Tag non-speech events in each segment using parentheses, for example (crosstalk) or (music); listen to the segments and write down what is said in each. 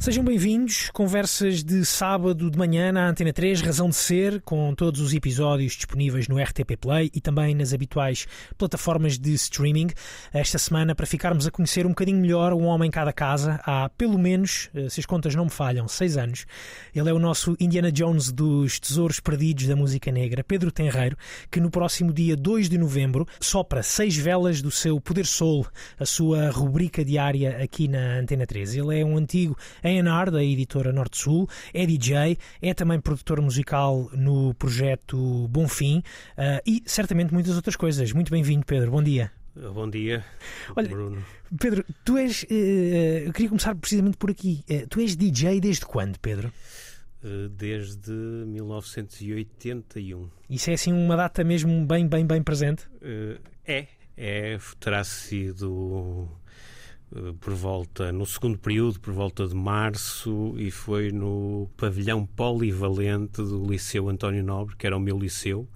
Sejam bem-vindos, conversas de sábado de manhã na Antena 3, Razão de Ser, com todos os episódios disponíveis no RTP Play e também nas habituais plataformas de streaming. Esta semana, para ficarmos a conhecer um bocadinho melhor um homem em cada casa, há pelo menos, eh, se as contas não me falham, seis anos. Ele é o nosso Indiana Jones dos tesouros perdidos da música negra, Pedro Tenreiro, que no próximo dia 2 de novembro sopra seis velas do seu Poder Soul, a sua rubrica diária aqui na Antena 3. Ele é um antigo A&R da editora Norte Sul, é DJ, é também produtor musical no projeto Bonfim uh, e certamente muitas outras coisas. Muito bem-vindo, Pedro. Bom dia. Bom dia, Olha, Bruno. Pedro, tu és. uh, eu queria começar precisamente por aqui. Uh, tu és DJ desde quando, Pedro? Desde 1981. Isso é assim uma data mesmo bem, bem, bem presente? É, é, terá sido por volta, no segundo período, por volta de março, e foi no pavilhão polivalente do Liceu António Nobre, que era o meu liceu,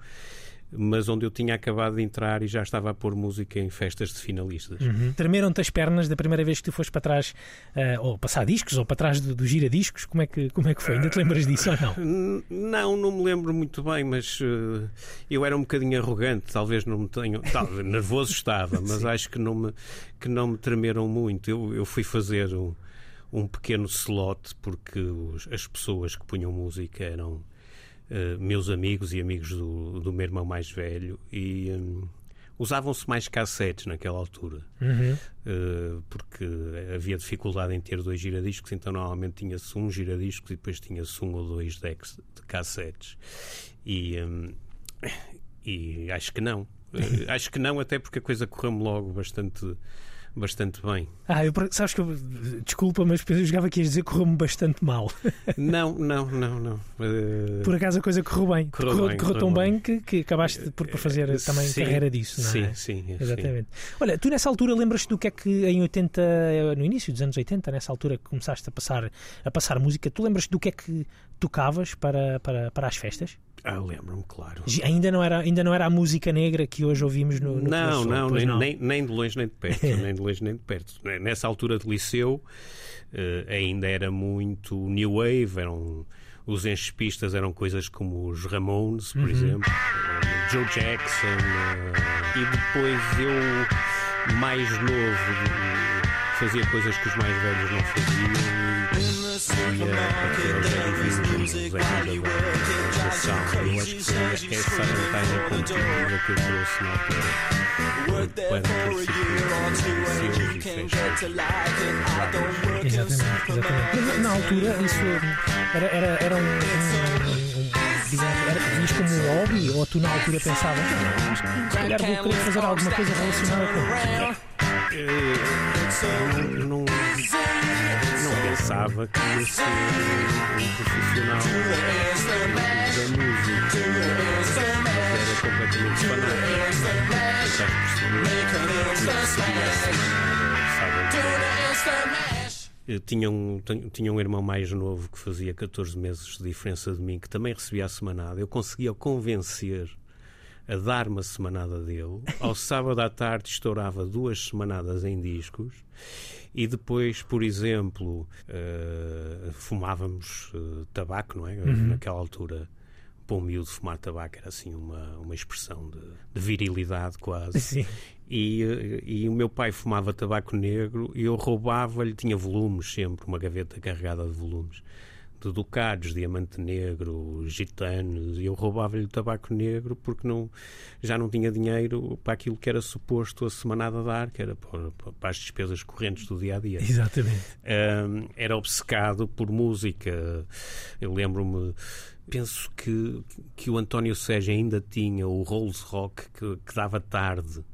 mas onde eu tinha acabado de entrar e já estava a pôr música em festas de finalistas. Tremeram-te as pernas da primeira vez que tu foste para trás, uh, ou passar discos, ou para trás do, do giradiscos? Como é, que, como é que foi? Ainda te lembras disso ou não? Não, não me lembro muito bem, mas eh, eu era um bocadinho arrogante, talvez não me tenham. Talvez, (laughs) nervoso estava, mas acho que não me, que não me tremeram muito. Eu, eu fui fazer um, um pequeno slot porque os- as pessoas que punham música eram eh, meus amigos e amigos do, do meu irmão mais velho e. hum, Usavam-se mais cassetes naquela altura, Uhum. eh, porque havia dificuldade em ter dois giradiscos, então normalmente tinha-se um giradiscos e depois tinha-se um ou dois decks de cassetes. E, hum, e acho que não. Eh, (laughs) acho que não, até porque a coisa correu-me logo bastante, bastante bem. Ah, eu, sabes que eu, desculpa, mas eu jogava que ias dizer que correu-me bastante mal. (laughs) Não, não, não, não. Eh, Por acaso a coisa correu bem. Correu correu, bem, correu tão bem, bem. que, que acabaste por, por fazer também sim, carreira disso, não é? Sim, sim. sim. Exatamente. Olha, tu nessa altura lembras-te do que é que em 80, eh, no início dos anos 80, nessa altura que começaste a passar, a passar música, tu lembras-te do que é que tocavas para, para, para as festas? Ah, lembro-me, claro. Ainda não, era, ainda não era a música negra que hoje ouvimos no, no Não, não, Soul, pois nem, Nem, nem de longe nem de perto, (laughs) nem de longe nem de perto. Nessa altura de liceu eh, ainda era muito new wave, eram os enchepistas eram coisas como os Ramones, Uhum. por exemplo, eh, Joe Jackson, eh, e depois eu mais novo eh, fazia coisas que os mais velhos não faziam Eu que competitiva que eu na altura e. Exatamente, exatamente. Na altura isso era, era, era um, um, um digamos, era, como um hobby ou tu na altura pensavas, "Ah, se calhar vou querer fazer alguma coisa relacionada com Eh, não, não, não pensava que ia ser um profissional da música. Era completamente fanático. Tinha um, tinha um irmão mais novo que fazia 14 meses de diferença de mim, que também recebia a semanada. Eu conseguia convencer a dar-me a semanada dele. Ao sábado à tarde estourava duas semanadas em discos e depois, por exemplo, eh, fumávamos eh, tabaco, não é? Naquela altura. Para um miúdo fumar tabaco era assim uma, uma expressão de, de virilidade quase. (laughs) Sim. E, eh, e o meu pai fumava tabaco negro e eu roubava-lhe, tinha volumes sempre, uma gaveta carregada de volumes, de ducados, diamante negro, gitanos, e eu roubava-lhe o tabaco negro porque não, já não tinha dinheiro para aquilo que era suposto a semanada dar, que era para, para as despesas correntes do dia a dia. Exatamente. Um, era obcecado por música. Eu lembro-me, penso que, que o António Sérgio ainda tinha o Rolls Rock que, que dava tarde.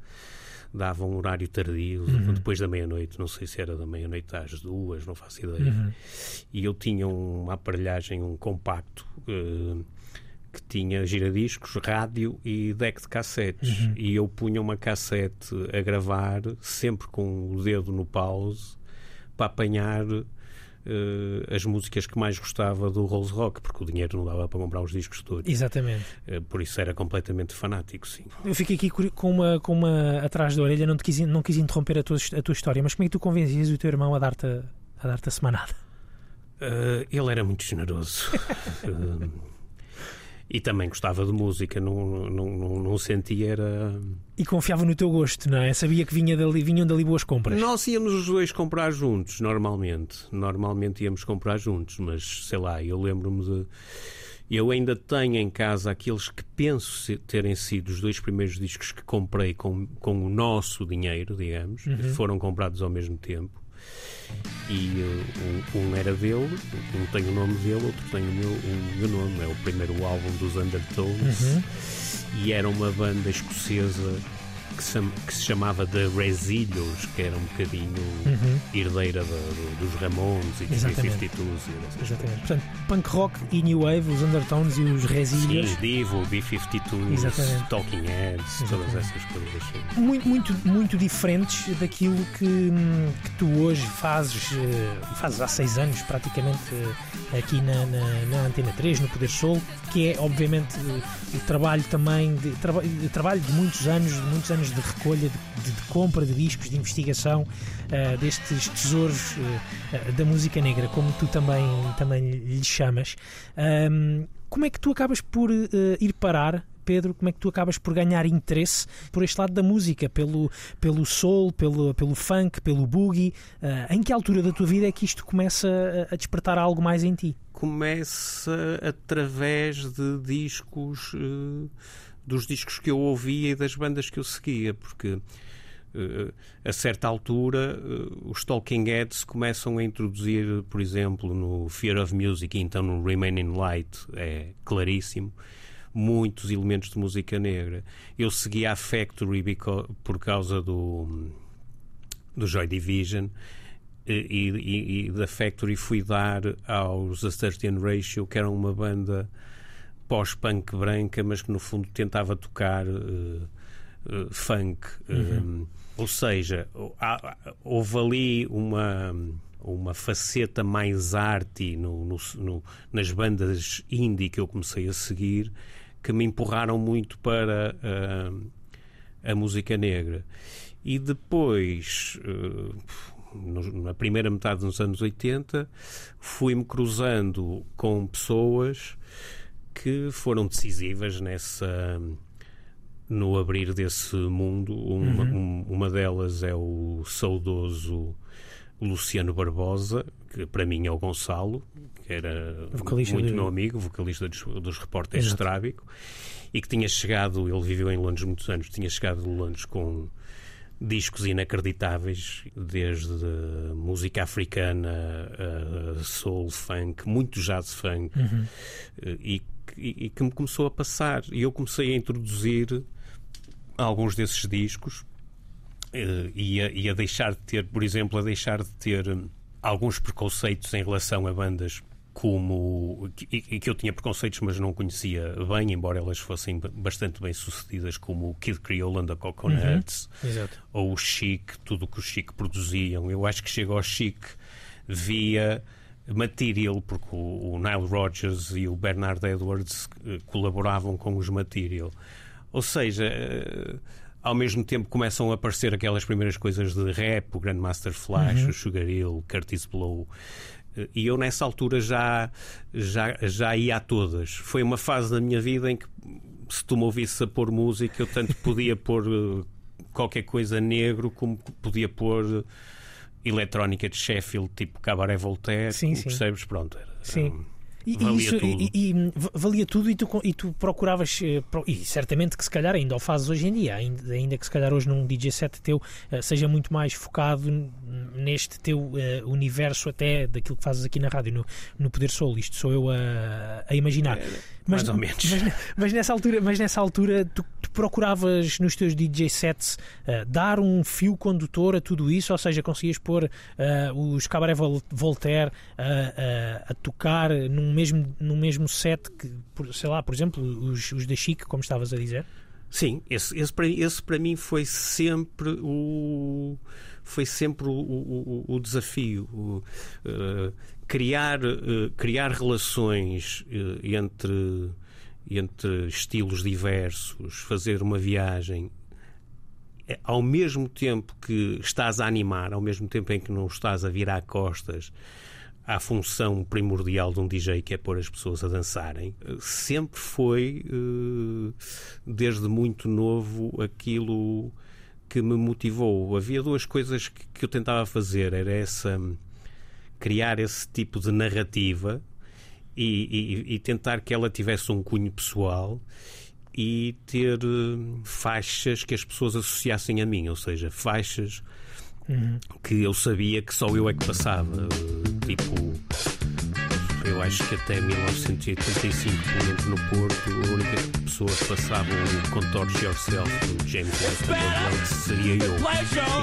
Dava um horário tardio, depois da meia-noite, não sei se era da meia-noite às duas, não faço ideia. E eu tinha uma aparelhagem, um compacto, eh, que tinha giradiscos, rádio e deck de cassetes. E eu punha uma cassete a gravar, sempre com o dedo no pause, para apanhar uh, as músicas que mais gostava do Rolls Rock, porque o dinheiro não dava para comprar os discos todos. Exatamente. Uh, por isso era completamente fanático, sim. Eu fiquei aqui com uma, com uma atrás da orelha, não, te quis, não quis interromper a tua, a tua história, mas como é que tu convencias o teu irmão a dar-te a, dar a semanada? Uh, ele era muito generoso. (laughs) E também gostava de música, não, não, não, não sentia era. E confiava no teu gosto, não é? Sabia que vinha dali, vinham dali boas compras. Nós íamos os dois comprar juntos, normalmente. Normalmente íamos comprar juntos, mas sei lá, eu lembro-me de. Eu ainda tenho em casa aqueles que penso terem sido os dois primeiros discos que comprei com, com o nosso dinheiro, digamos, uhum. que foram comprados ao mesmo tempo e uh, um, um, era dele, um tem o nome dele, outro tem o meu, o meu nome. É o primeiro álbum dos Undertones uhum. e era uma banda escocesa que se, chamava The Resilhos, que era um bocadinho uhum. herdeira do, dos Ramones e dos B-52. Exatamente. Portanto, punk rock e new wave, os Undertones e os Resilhos. Sim, Divo, B-52, Talking Heads, Exatamente. todas essas coisas. Sim. Muito, muito, muito diferentes daquilo que, que tu hoje fazes, uh, fazes há seis anos praticamente uh, aqui na, na, na, Antena 3, no Poder Sol, que é obviamente uh, o trabalho também, de, traba, trabalho de muitos anos, de muitos anos de recolha, de, de, compra de discos, de investigação uh, destes tesouros uh, da música negra, como tu também, também lhe chamas. Um, como é que tu acabas por ir parar Pedro, como é que tu acabas por ganhar interesse por este lado da música, pelo, pelo soul, pelo, pelo funk, pelo boogie? Uh, em que altura da tua vida é que isto começa a, a despertar algo mais em ti? Começa através de discos. Uh dos discos que eu ouvia e das bandas que eu seguia, porque uh, a certa altura uh, os Talking Heads começam a introduzir, por exemplo, no Fear of Music e então no Remaining Light, é claríssimo, muitos elementos de música negra. Eu seguia a Factory por causa do, do Joy Division. E, e, e da Factory fui dar aos A Certain Ratio, que eram uma banda pós-punk branca, mas que no fundo tentava tocar uh, uh, funk. Uhum. ou seja, houve ali uma uma faceta mais arte no, no, no, nas bandas indie que eu comecei a seguir que me empurraram muito para uh, a música negra. E depois, uh, no, na primeira metade dos anos 80, fui-me cruzando com pessoas que foram decisivas nessa no abrir desse mundo. Uma, uhum. uma delas é o saudoso Luciano Barbosa, que para mim é o Gonçalo, que era vocalista muito de... meu amigo, vocalista dos, dos repórteres de Trábico, e que tinha chegado, ele viveu em Londres muitos anos, tinha chegado de Londres com discos inacreditáveis, desde música africana, a soul funk, muito jazz funk, uhum. e e, e que me começou a passar. E eu comecei a introduzir alguns desses discos uh, e, a, e, a, deixar de ter, por exemplo, a deixar de ter um, alguns preconceitos em relação a bandas como e, que eu tinha preconceitos mas não conhecia bem, embora elas fossem bastante bem sucedidas, como o Kid Creole and the Coconuts uhum. ou o Chic, tudo o que o Chic produziam. Eu acho que chegou ao Chic via Material, porque o, o Nile Rodgers e o Bernard Edwards uh, colaboravam com os Material. Ou seja, uh, ao mesmo tempo começam a aparecer aquelas primeiras coisas de rap, o Grandmaster Flash, uhum. o Sugar Hill, o Curtis Blow. Uh, e eu nessa altura já, já, já ia a todas. Foi uma fase da minha vida em que se tu me ouvisse a pôr música, eu tanto podia (laughs) pôr qualquer coisa negro como podia pôr eletrónica de Sheffield, tipo Cabaret Voltaire, sim, sim. percebes? Pronto, era, sim. E, valia isso, tudo. E, e, valia tudo e tu, e tu procuravas, eh, e certamente que se calhar ainda o fazes hoje em dia, ainda, ainda que se calhar hoje num DJ set teu eh, seja muito mais focado neste teu uh, universo até daquilo que fazes aqui na rádio, no, no Poder Soul. Isto sou eu a, a imaginar. É, mas, mais ou menos. Mas, mas, nessa altura, mas nessa altura tu, tu procuravas nos teus DJ sets uh, dar um fio condutor a tudo isso, ou seja, conseguias pôr uh, os Cabaret Voltaire a tocar num mesmo, num mesmo set que, sei lá, por exemplo, os, os da Chic, como estavas a dizer? Sim, esse, esse, para, esse para mim foi sempre o foi sempre o, o, o desafio o, uh, criar uh, criar relações uh, entre entre estilos diversos fazer uma viagem ao mesmo tempo que estás a animar ao mesmo tempo em que não estás a virar costas à função primordial de um DJ que é pôr as pessoas a dançarem, sempre foi, eh, desde muito novo, aquilo que me motivou. Havia duas coisas que eu tentava fazer, era essa criar esse tipo de narrativa e, e, e tentar que ela tivesse um cunho pessoal e ter eh, faixas que as pessoas associassem a mim, ou seja, faixas uhum. que eu sabia que só eu é que passava. Tipo, eu acho que até 1985, pelo menos no Porto, a única pessoa que passava o Contorce Yourself do James White seria eu.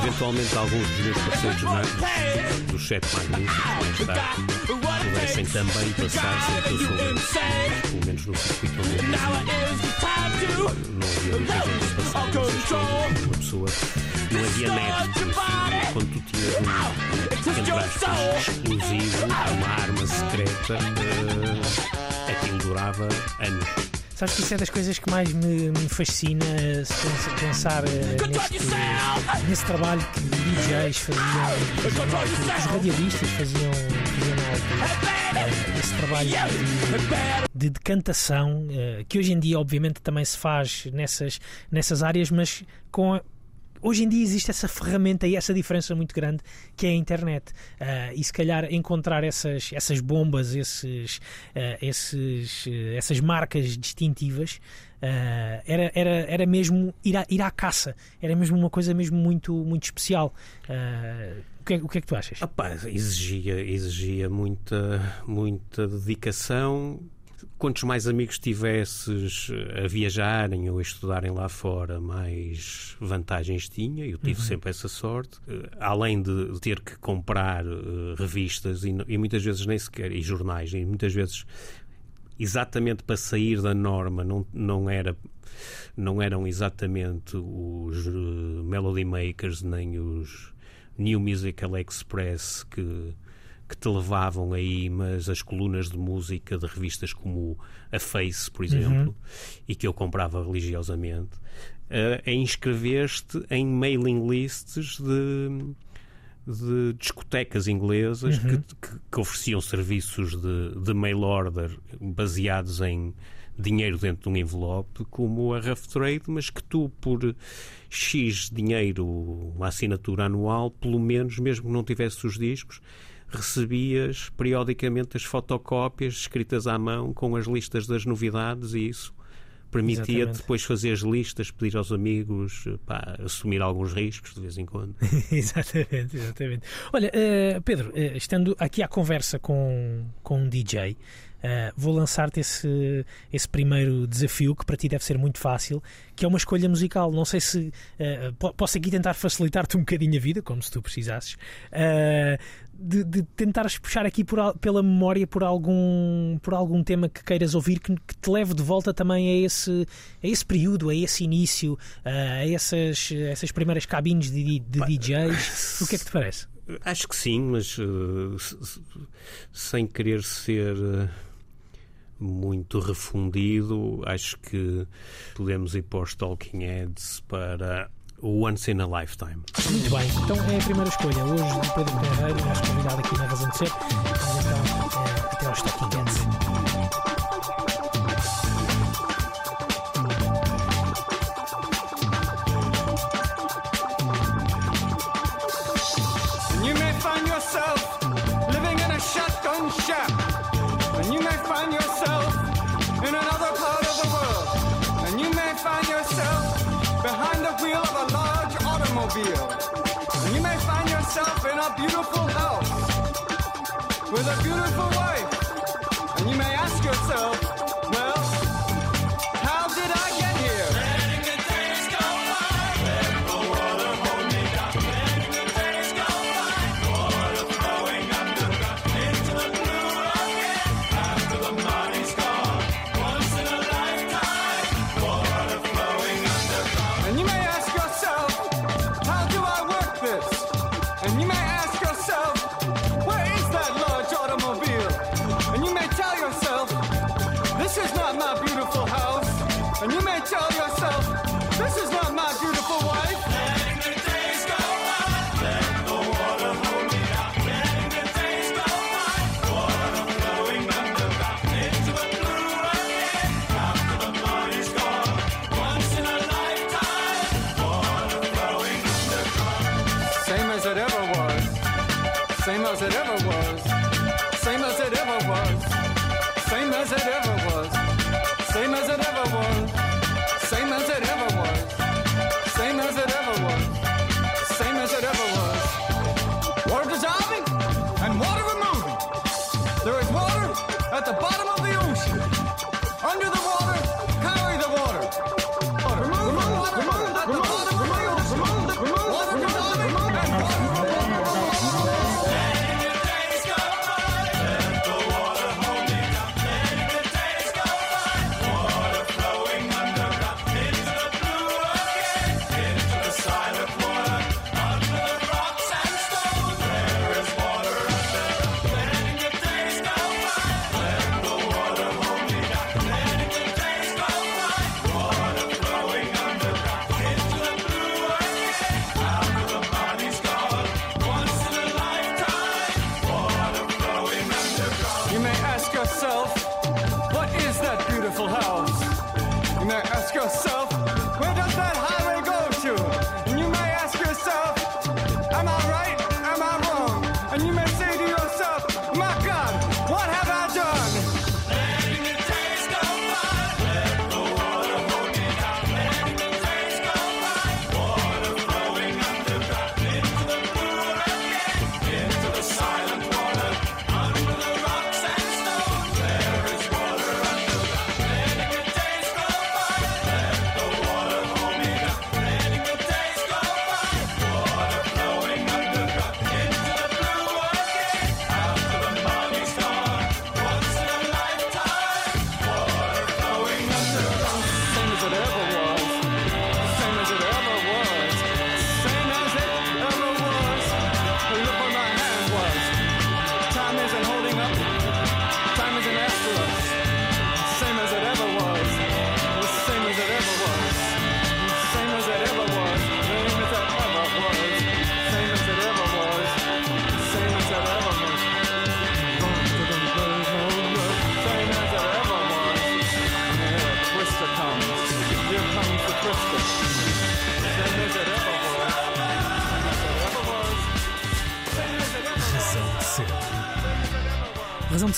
Eventualmente, alguns dos meus parceiros mais, dos sete magníficos, mais tarde, pudessem também passar sem que eu soubesse. Pelo menos no circuito onde eu não havia muita gente que passava uma pessoa não havia net, quando tu tinhas um, entre aspas, exclusivo, uma arma secreta, uh, aquilo durava anos. Sabes que isso é das coisas que mais me, me fascina se pensar uh, neste, nesse trabalho que DJs faziam, que os radialistas faziam, faziam na altura. Uh, esse trabalho de, de decantação, uh, que hoje em dia, obviamente, também se faz nessas, nessas áreas, mas com hoje em dia existe essa ferramenta e essa diferença muito grande que é a internet. Uh, e se calhar encontrar essas, essas bombas, esses, uh, esses, uh, essas marcas distintivas. era, era, era mesmo ir à, ir à caça, era mesmo uma coisa mesmo muito, muito especial. o, que é, o que é que tu achas? Opa, exigia, exigia muita, muita dedicação, quantos mais amigos tivesses a viajarem ou a estudarem lá fora, mais vantagens tinha. Eu tive uhum. sempre essa sorte. Uh, além de ter que comprar uh, revistas e, e, muitas vezes nem sequer, e jornais, e muitas vezes exatamente para sair da norma, não, não era não eram exatamente os uh, Melody Makers nem os New Musical Express que que te levavam aí, mas as colunas de música de revistas como a Face, por exemplo, uhum. e que eu comprava religiosamente, uh, a inscrever-te em mailing lists de, de discotecas inglesas uhum. que, que, que, ofereciam serviços de, de mail order baseados em dinheiro dentro de um envelope, como a Rough Trade, mas que tu, por X dinheiro, uma assinatura anual, pelo menos, mesmo que não tivesse os discos, recebias periodicamente as fotocópias escritas à mão com as listas das novidades e isso permitia-te depois fazer as listas, pedir aos amigos, pá, assumir alguns riscos de vez em quando. (laughs) exatamente, exatamente. Olha, uh, Pedro, uh, estando aqui à conversa com, com um DJ, Uh, vou lançar-te esse, esse primeiro desafio que para ti deve ser muito fácil, que é uma escolha musical. Não sei se uh, posso aqui tentar facilitar-te um bocadinho a vida, como se tu precisasses, uh, de, de tentares puxar aqui por, pela memória por algum, por algum tema que queiras ouvir que, que, te leve de volta também a esse, a esse período, a esse início, a essas, essas primeiras cabines de, de DJs. (laughs) O que é que te parece? Acho que sim, mas sem querer ser muito refundido. Acho que podemos ir para os Talking Heads para o Once in a Lifetime. Muito bem, então é a primeira escolha. Hoje, o Pedro Carreiro, nosso convidado aqui na Razão de Ser. Então é, até aos Talking Heads. Beautiful house with a beautiful wife. And you may ask yourself,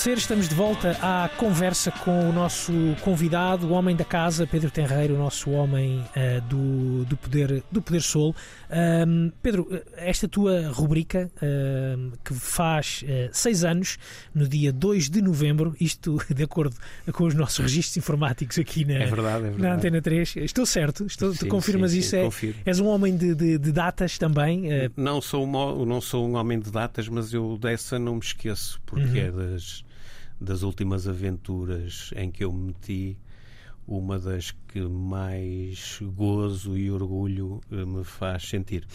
Ser, estamos de volta à conversa com o nosso convidado, o homem da casa, Pedro Tenreiro, o nosso homem eh, do, do, poder, do Poder Sol. Pedro, eh, esta tua rubrica, que faz eh, seis anos, no dia 2 de novembro, isto (laughs) de acordo com os nossos registros informáticos aqui na, É verdade, é verdade. na Antena 3. Estou certo? Estou, tu Sim, confirmas sim, isso? sim, é, confirmo. és um homem de, de- de datas também? eh, Não sou, um, não sou um homem de datas, mas eu dessa não me esqueço, porque é das, das últimas aventuras em que eu me meti, uma das que mais gozo e orgulho eh, me faz sentir.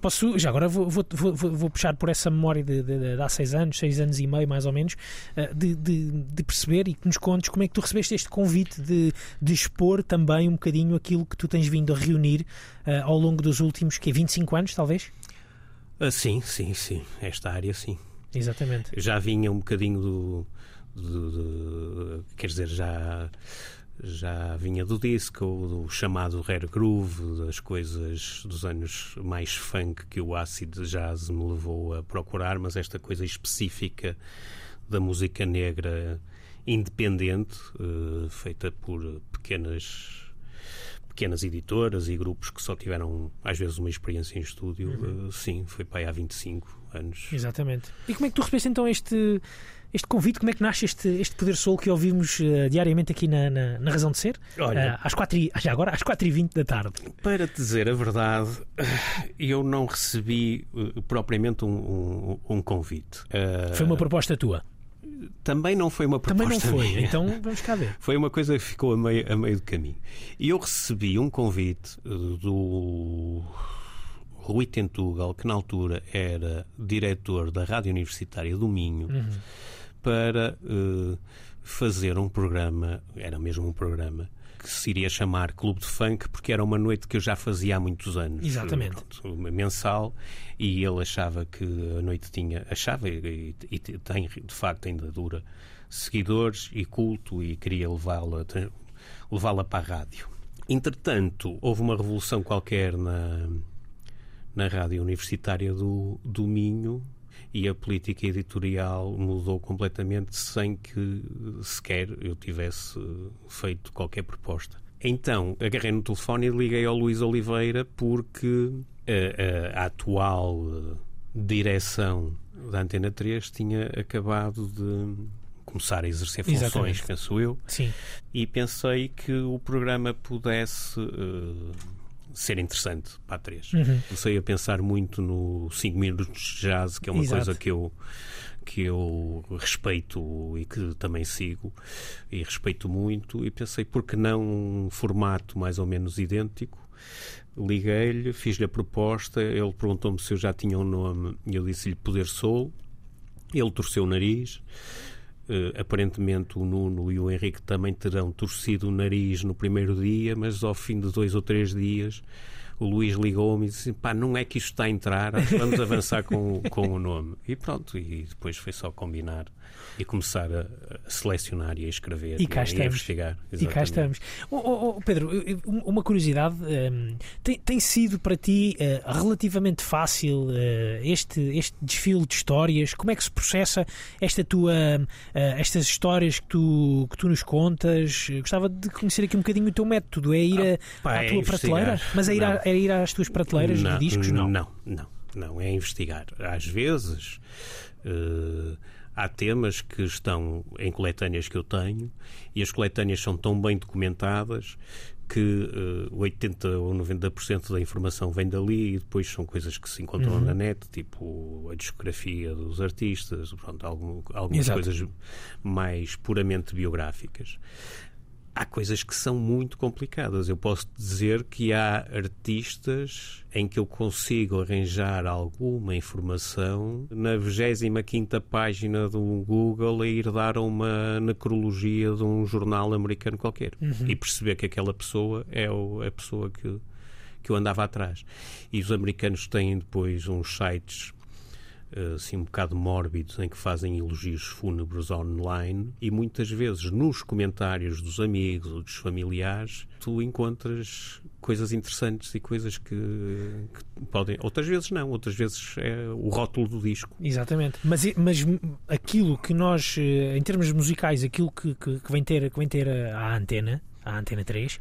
Posso, já agora vou, vou, vou, vou- puxar por essa memória de, de- de há seis anos, seis anos e meio mais ou menos, eh, de, de- de perceber e que nos contes como é que tu recebeste este convite de, de expor também um bocadinho aquilo que tu tens vindo a reunir eh, ao longo dos últimos que 25 anos, talvez? Ah, sim, sim, sim. Esta área, sim. Exatamente. Já vinha um bocadinho do. do- do- quer dizer, já. Já vinha do disco, do chamado rare groove, das coisas dos anos mais funk que o acid jazz me levou a procurar, mas esta coisa específica da música negra independente, eh, feita por pequenas pequenas editoras e grupos que só tiveram às vezes uma experiência em estúdio, eh, sim, foi para aí há 25 anos. Exatamente. E como é que tu recebeste então este, este convite? Como é que nasce este, este poder soul que ouvimos eh, diariamente aqui na, na, na Razão de Ser? Olha. Eh, às 4 e, já agora, às 4h20 da tarde. Para te dizer a verdade, eu não recebi eh, propriamente um, um- um convite. Foi uma proposta tua. Também não foi uma Também proposta não foi. minha. Então vamos cá ver. Foi uma coisa que ficou a meio, a meio do caminho. E eu recebi um convite do Rui Tentugal, que na altura era diretor da Rádio Universitária do Minho, para eh, fazer um programa, era mesmo um programa, que se iria chamar Clube de Funk, porque era uma noite que eu já fazia há muitos anos. Exatamente. Pronto, mensal, e ele achava que a noite tinha, achava e, e tem, de facto, ainda dura, seguidores e culto, e queria levá-la levá-la para a rádio. Entretanto, houve uma revolução qualquer na, na rádio universitária do, do Minho e a política editorial mudou completamente sem que sequer eu tivesse feito qualquer proposta. Então, agarrei no telefone e liguei ao Luís Oliveira porque a, a, a atual direção da Antena 3 tinha acabado de começar a exercer funções, Exatamente. penso eu. Sim. E pensei que o programa pudesse uh, ser interessante para a 3. Uhum. Comecei a pensar muito no 5 minutos de jazz, que é uma Exato. coisa que eu que eu respeito e que também sigo e respeito muito e pensei por que não um formato mais ou menos idêntico liguei-lhe, fiz-lhe a proposta ele perguntou-me se eu já tinha um nome e eu disse-lhe Poder Soul ele torceu o nariz Uh, aparentemente o Nuno e o Henrique também terão torcido o nariz no primeiro dia, mas ao fim de dois ou três dias o Luís ligou-me e disse: pá, não é que isto está a entrar, vamos avançar com, o- com o nome. E pronto, e depois foi só combinar e começar a, a selecionar e a escrever E cá a estamos. investigar. E cá Exatamente. estamos. Oh, oh, oh, Pedro, uma curiosidade: hum, tem, tem sido para ti eh, relativamente fácil eh, este, este desfile de histórias? Como é que se processa esta tua, eh, estas histórias que tu, que tu nos contas? Gostava de conhecer aqui um bocadinho o teu método. É ir a- pá, à é tua prateleira? Mas é ir, a- Não. é ir às tuas prateleiras de discos? Não. Não, não, não. É investigar. Às vezes eh, há temas que estão em coletâneas que eu tenho e as coletâneas são tão bem documentadas que eh, 80 ou 90% da informação vem dali e depois são coisas que se encontram Uhum. na net, tipo a discografia dos artistas, pronto, algum- algumas Exato. coisas mais puramente biográficas há coisas que são muito complicadas. Eu posso dizer que há artistas em que eu consigo arranjar alguma informação na 25 página do Google a ir dar uma necrologia de um jornal americano qualquer e perceber que aquela pessoa é a pessoa que, que eu andava atrás. E os americanos têm depois uns sites assim um bocado mórbidos em que fazem elogios fúnebres online e muitas vezes nos comentários dos amigos ou dos familiares tu encontras coisas interessantes e coisas que, que podem outras vezes não, outras vezes é o rótulo do disco Exatamente. Mas, mas aquilo que nós, eh, em termos musicais, aquilo que, que, que vem ter, que vem ter a, a antena, a antena 3, eh,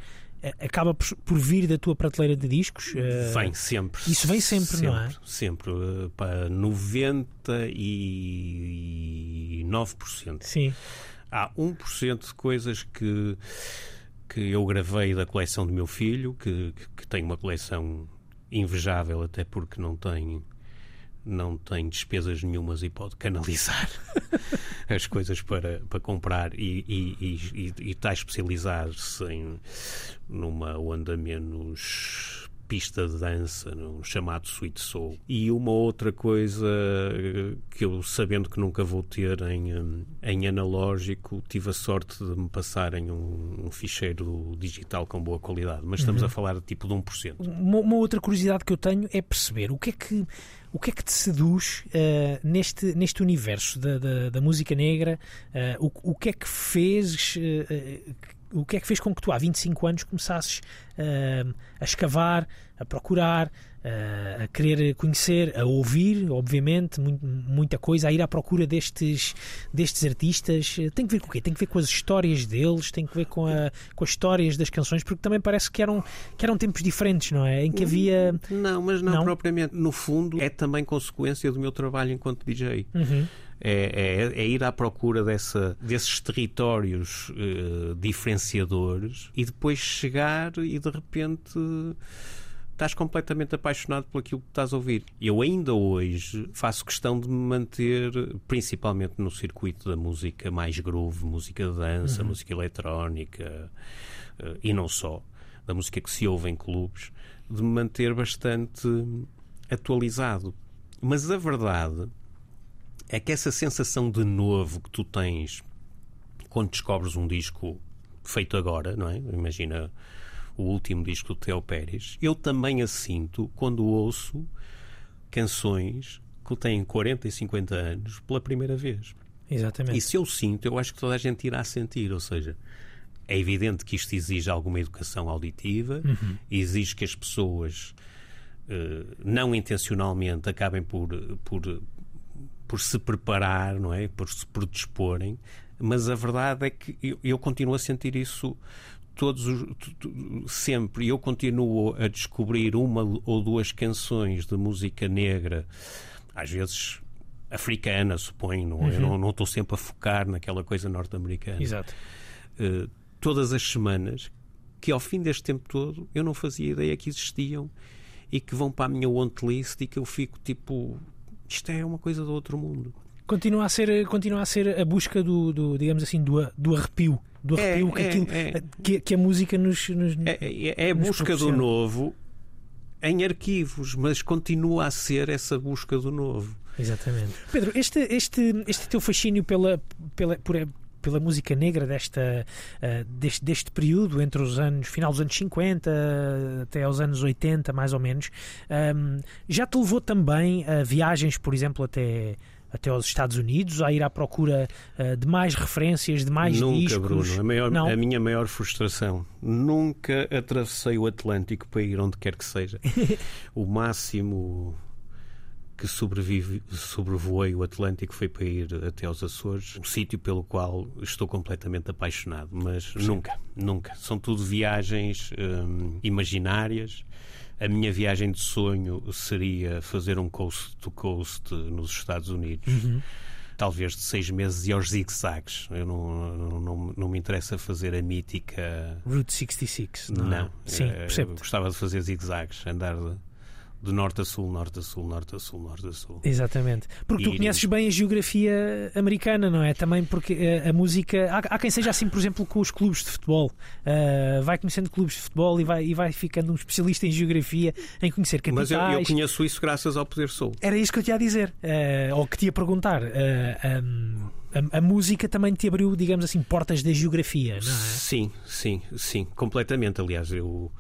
acaba por, por vir da tua prateleira de discos. eh, vem sempre isso vem sempre, não é? sempre eh, para 99% Sim. há 1% de coisas que, que eu gravei da coleção do meu filho, que, que, que tem uma coleção invejável, até porque não tem, não tem despesas nenhumas e pode canalizar (laughs) as coisas para, para comprar e, e, e, e, está a especializar-se numa onda menos pista de dança, no chamado Sweet Soul. E uma outra coisa eh, que eu, sabendo que nunca vou ter em, hum, em analógico, tive a sorte de me passarem um, um ficheiro digital com boa qualidade. Mas estamos a falar de tipo de 1%. Uma, uma outra curiosidade que eu tenho é perceber o que é que, o que, é que te seduz eh, neste, neste universo da, da, da música negra, eh, o, o que é que fez. eh, o que é que fez com que tu há 25 anos começasses a escavar, a procurar, a querer conhecer, a ouvir, obviamente, mu- muita coisa, a ir à procura destes, destes artistas? Tem que ver com o quê? Tem que ver com as histórias deles, tem que ver com, a, com as histórias das canções, porque também parece que eram, que eram tempos diferentes, não é? Em que havia. Não, mas não, Não? propriamente. No fundo, é também consequência do meu trabalho enquanto DJ. Uhum. É, é- é ir à procura dessa, desses territórios eh, diferenciadores e depois chegar e de repente estás completamente apaixonado por aquilo que estás a ouvir. Eu ainda hoje faço questão de me manter, principalmente no circuito da música mais groove, música de dança, música eletrónica eh, e não só, da música que se ouve em clubes, de me manter bastante atualizado. Mas a verdade é que essa sensação de novo que tu tens quando descobres um disco feito agora, não é? Imagina o último disco do Theo Pérez, eu também a sinto quando ouço canções que têm 40 e 50 anos pela primeira vez. Exatamente. E se eu sinto, eu acho que toda a gente irá sentir, ou seja, é evidente que isto exige alguma educação auditiva, exige que as pessoas eh, não intencionalmente acabem por, por, por se preparar, não é? Por se predisporem, mas a verdade é que eu, eu continuo a sentir isso todos sempre. Eu continuo a descobrir uma ou duas canções de música negra, às vezes africana, suponho, não é? Eu não, não estou sempre a focar naquela coisa norte-americana Exato. eh, todas as semanas que ao fim deste tempo todo eu não fazia ideia que existiam e que vão para a minha wantlist e que eu fico tipo isto é uma coisa do outro mundo. Continua a ser, continua a, ser a busca do, do, digamos assim, do, do arrepio. Do É, arrepio que, é, aquilo- é. Que, que a música nos. nos- É, é- é a Nos busca do novo em arquivos, mas continua a ser essa busca do novo. Exatamente. Pedro, este, este, este teu fascínio pela, pela, por- pela música negra desta, eh, deste, deste período, entre os anos, final dos anos 50 até aos anos 80, mais ou menos, ahm, já te levou também a viagens, por exemplo, até. Até aos Estados Unidos, a ir à procura eh, de mais referências, de mais Nunca, discos. Bruno. A, maior- a minha maior frustração. Nunca atravessei o Atlântico para ir onde quer que seja. (laughs) o máximo que sobrevive, sobrevoei o Atlântico foi para ir até aos Açores, um sítio pelo qual estou completamente apaixonado. Mas nunca, nunca. São tudo viagens hum, imaginárias. A minha viagem de sonho seria fazer um coast to coast nos Estados Unidos talvez de seis meses e aos zigue-zagues. Eu não, não, não, não me interessa fazer a mítica. Route 66, não, Não. é? Sim, Eh, percebo. gostava de fazer zigue-zagues, andar de, de norte a sul, norte a sul, norte a sul, norte a sul. Exatamente. Porque tu conheces bem a geografia americana, não é? Também porque eh, a música. Há, há quem seja assim, por exemplo, com os clubes de futebol. Ah, vai conhecendo clubes de futebol e vai, e vai ficando um especialista em geografia, em conhecer Mas capitais. eu, eu conheço isso graças ao Poder Soul. Era isso que eu te ia dizer, eh, ou que te ia perguntar. Eh, um, a, a música também te abriu, digamos assim, portas da geografia, não é? Sim, sim, sim, completamente. Aliás, eu.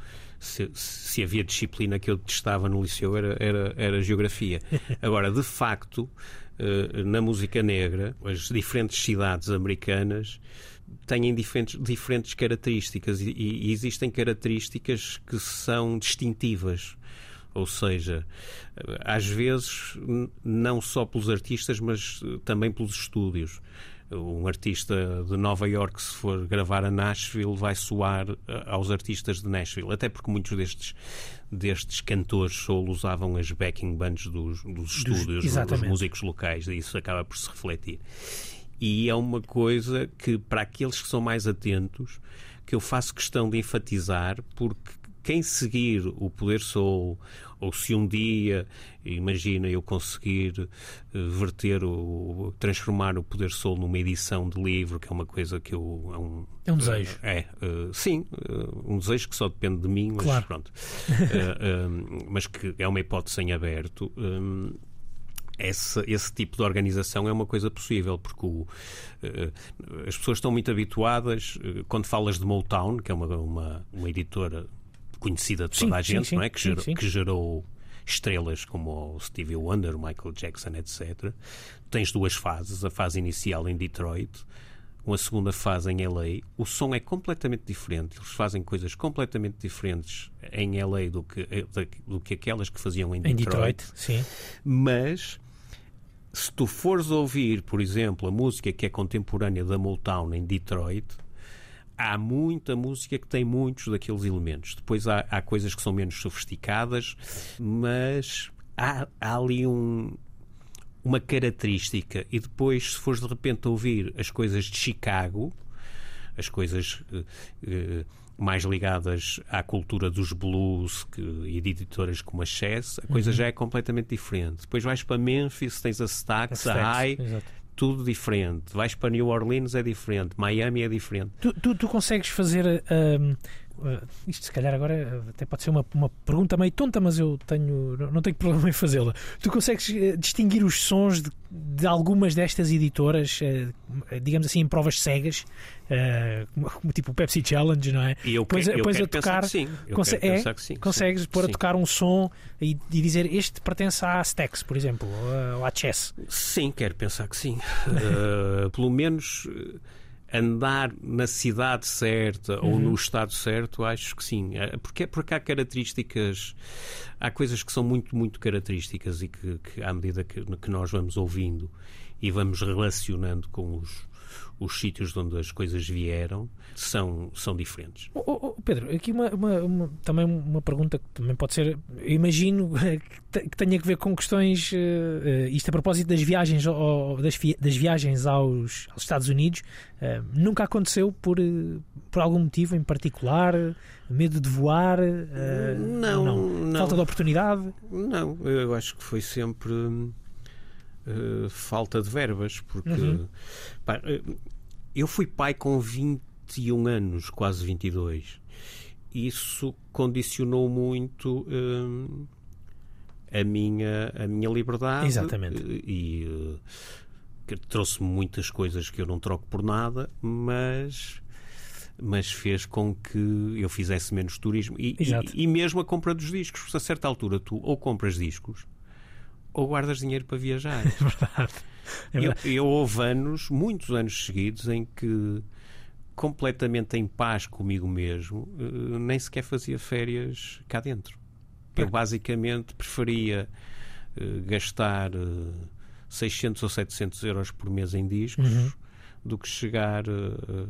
Se, se havia disciplina que eu detestava no liceu era, era, era geografia. (laughs) Agora, de facto, eh, na música negra, as diferentes cidades americanas têm diferentes, diferentes características e, e existem características que são distintivas. Ou seja, às vezes, não só pelos artistas, mas eh, também pelos estúdios. Um artista de Nova York, se for gravar a Nashville, vai soar eh, aos artistas de Nashville. Até porque muitos destes, destes cantores solo usavam as backing bands dos, dos estúdios, dos músicos locais, e isso acaba por se refletir. E é uma coisa que, para aqueles que são mais atentos, que eu faço questão de enfatizar, porque quem seguir o Poder Soul, ou se um dia, imagina, eu conseguir eh, verter, o, transformar o Poder Soul numa edição de livro, que é uma coisa que eu. É um, É um desejo. é, eh, sim, eh, um desejo que só depende de mim, mas Claro. pronto. Mas que é uma hipótese em aberto. esse, esse tipo de organização é uma coisa possível, porque o, as pessoas estão muito habituadas, quando falas de Motown, que é uma, uma, uma editora conhecida de Sim, toda a sim, gente, sim, não é? Que sim, gerou, que gerou estrelas como o Stevie Wonder, o Michael Jackson, etc. Tens duas fases, a fase inicial em Detroit, uma segunda fase em LA. O som é completamente diferente, eles fazem coisas completamente diferentes em LA do que, eh, do que aquelas que faziam em Em Detroit, sim. mas se tu fores ouvir, por exemplo, a música que é contemporânea da Motown em Detroit, há muita música que tem muitos daqueles elementos. Depois há, há coisas que são menos sofisticadas, mas há, há ali um- uma característica. E depois, se fores de repente ouvir as coisas de Chicago, as coisas eh, eh, mais ligadas à cultura dos blues que, e de editoras como a Chess, a coisa já é completamente diferente. Depois vais para Memphis, tens a Stax, a High, exato. Tudo diferente. Vais para New Orleans, é diferente. Miami é diferente. Tu, tu, tu consegues fazer, ahm, uh, isto se calhar agora até pode ser uma, uma pergunta meio tonta, mas eu tenho, não tenho (laughs) problema em fazê-la. Tu consegues uh, distinguir os sons de, de algumas destas editoras, uh, digamos assim, em provas cegas, como tipo o Pepsi Challenge, não é? E eu, Pois- que, eu a pensar tocar- que sim. Eu conse- é? sim. Consegues sim, pôr a sim. tocar um som e, e dizer este pertence à Stax, por exemplo, ou a- à Chess. Sim, quero pensar que sim. (laughs) Pelo menos andar na cidade certa ou Uhum. no estado certo, acho que sim. Uh, Porque, porque há características, há coisas que são muito, muito características e que, que à medida que, que nós vamos ouvindo e vamos relacionando com os, os sítios de onde as coisas vieram, são, são diferentes. Oh, oh, oh, Pedro, aqui uma, uma- uma- também uma pergunta que também pode ser, eu imagino (laughs) que te- que tenha a ver com questões, eh, isto a propósito das viagens, ao- das, vi- das viagens aos, aos Estados Unidos, eh, nunca aconteceu por, por algum motivo em particular, medo de voar, eh, Não, não. falta de oportunidade. Não, eu acho que foi sempre eh, falta de verbas, porque Uhum. pá, eh, eu fui pai com 21 anos, quase 22. Isso condicionou muito hum, a, minha, a minha liberdade Exatamente. eh, e eh, que trouxe muitas coisas que eu não troco por nada, mas mas fez com que eu fizesse menos turismo e, e, e mesmo a compra dos discos, porque a certa altura tu ou compras discos ou guardas dinheiro para viajar. (laughs) É verdade. É eu, verdade. eu houve anos, muitos anos seguidos, em que completamente em paz comigo mesmo, eh, nem sequer fazia férias cá dentro. Eu basicamente preferia eh, gastar eh, 600 ou 700 euros por mês em discos Uhum. do que chegar eh,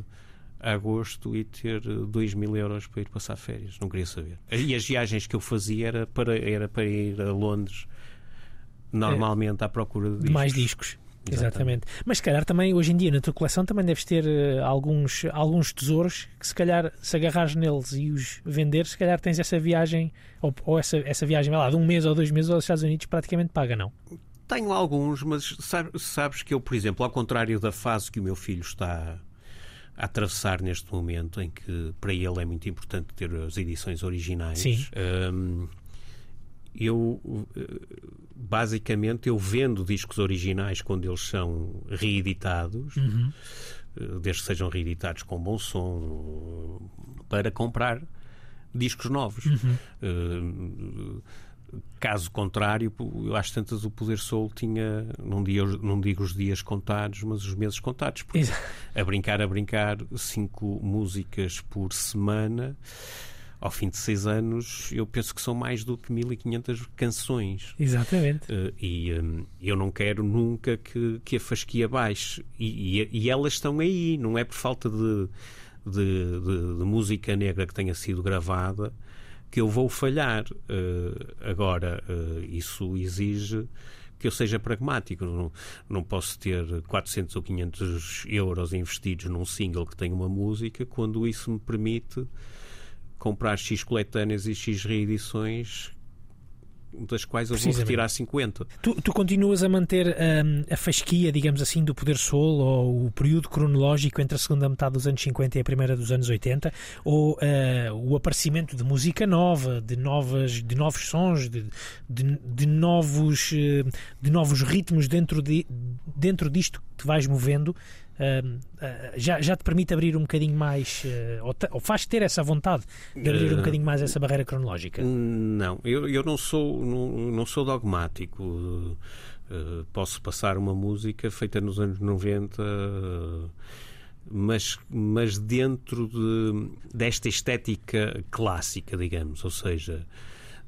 a agosto e ter 2 mil euros para ir passar férias. Não queria saber. E as viagens que eu fazia era para, era para ir a Londres, normalmente à procura de, de mais discos. discos. Exatamente. Mas se calhar também hoje em dia na tua coleção também deves ter eh, alguns, alguns tesouros que se calhar se agarrares neles e os vender, se calhar tens essa viagem ou, ou essa, essa viagem lá, de um mês ou dois meses aos Estados Unidos praticamente paga, não? Tenho alguns, mas sabe- sabes que eu, por exemplo, ao contrário da fase que o meu filho está a atravessar neste momento, em que para ele é muito importante ter as edições originais, Sim. hum, eu eh, basicamente eu vendo discos originais quando eles são reeditados, eh, desde que sejam reeditados com bom som, para comprar discos novos. Eh, Caso contrário, eu acho tantas o Poder Soul tinha, não digo, não digo os dias contados, mas os meses contados. Porque a brincar, a brincar, cinco músicas por semana, ao fim de seis anos, eu penso que são mais do que 1500 canções. Exatamente. Eh, e hum, eu não quero nunca que, que a fasquia baixe. E, e- e elas estão aí, não é por falta de, de, de- de música negra que tenha sido gravada que eu vou falhar. Eh, agora, eh, isso exige que eu seja pragmático. Não, não posso ter 400 ou 500 euros investidos num single que tem uma música quando isso me permite comprar X coletâneas e X reedições das quais eu vou retirar 50. Tu, tu continuas a manter hum, a fasquia, digamos assim, do Poder Soul ou o período cronológico entre a segunda metade dos anos 50 e a primeira dos anos 80? Ou eh, o aparecimento de música nova, de, novas, de novos sons, de, de, de novos, eh, de novos ritmos dentro, de, dentro disto que te vais movendo? Eh, já, já te permite abrir um bocadinho mais, eh, ou, te- ou faz ter essa vontade de abrir um Eh, bocadinho mais essa barreira cronológica? Não, eu, eu não sou não, não sou dogmático. Uh, uh, posso passar uma música feita nos anos 90, uh, mas, mas dentro de, desta estética clássica, digamos, ou seja,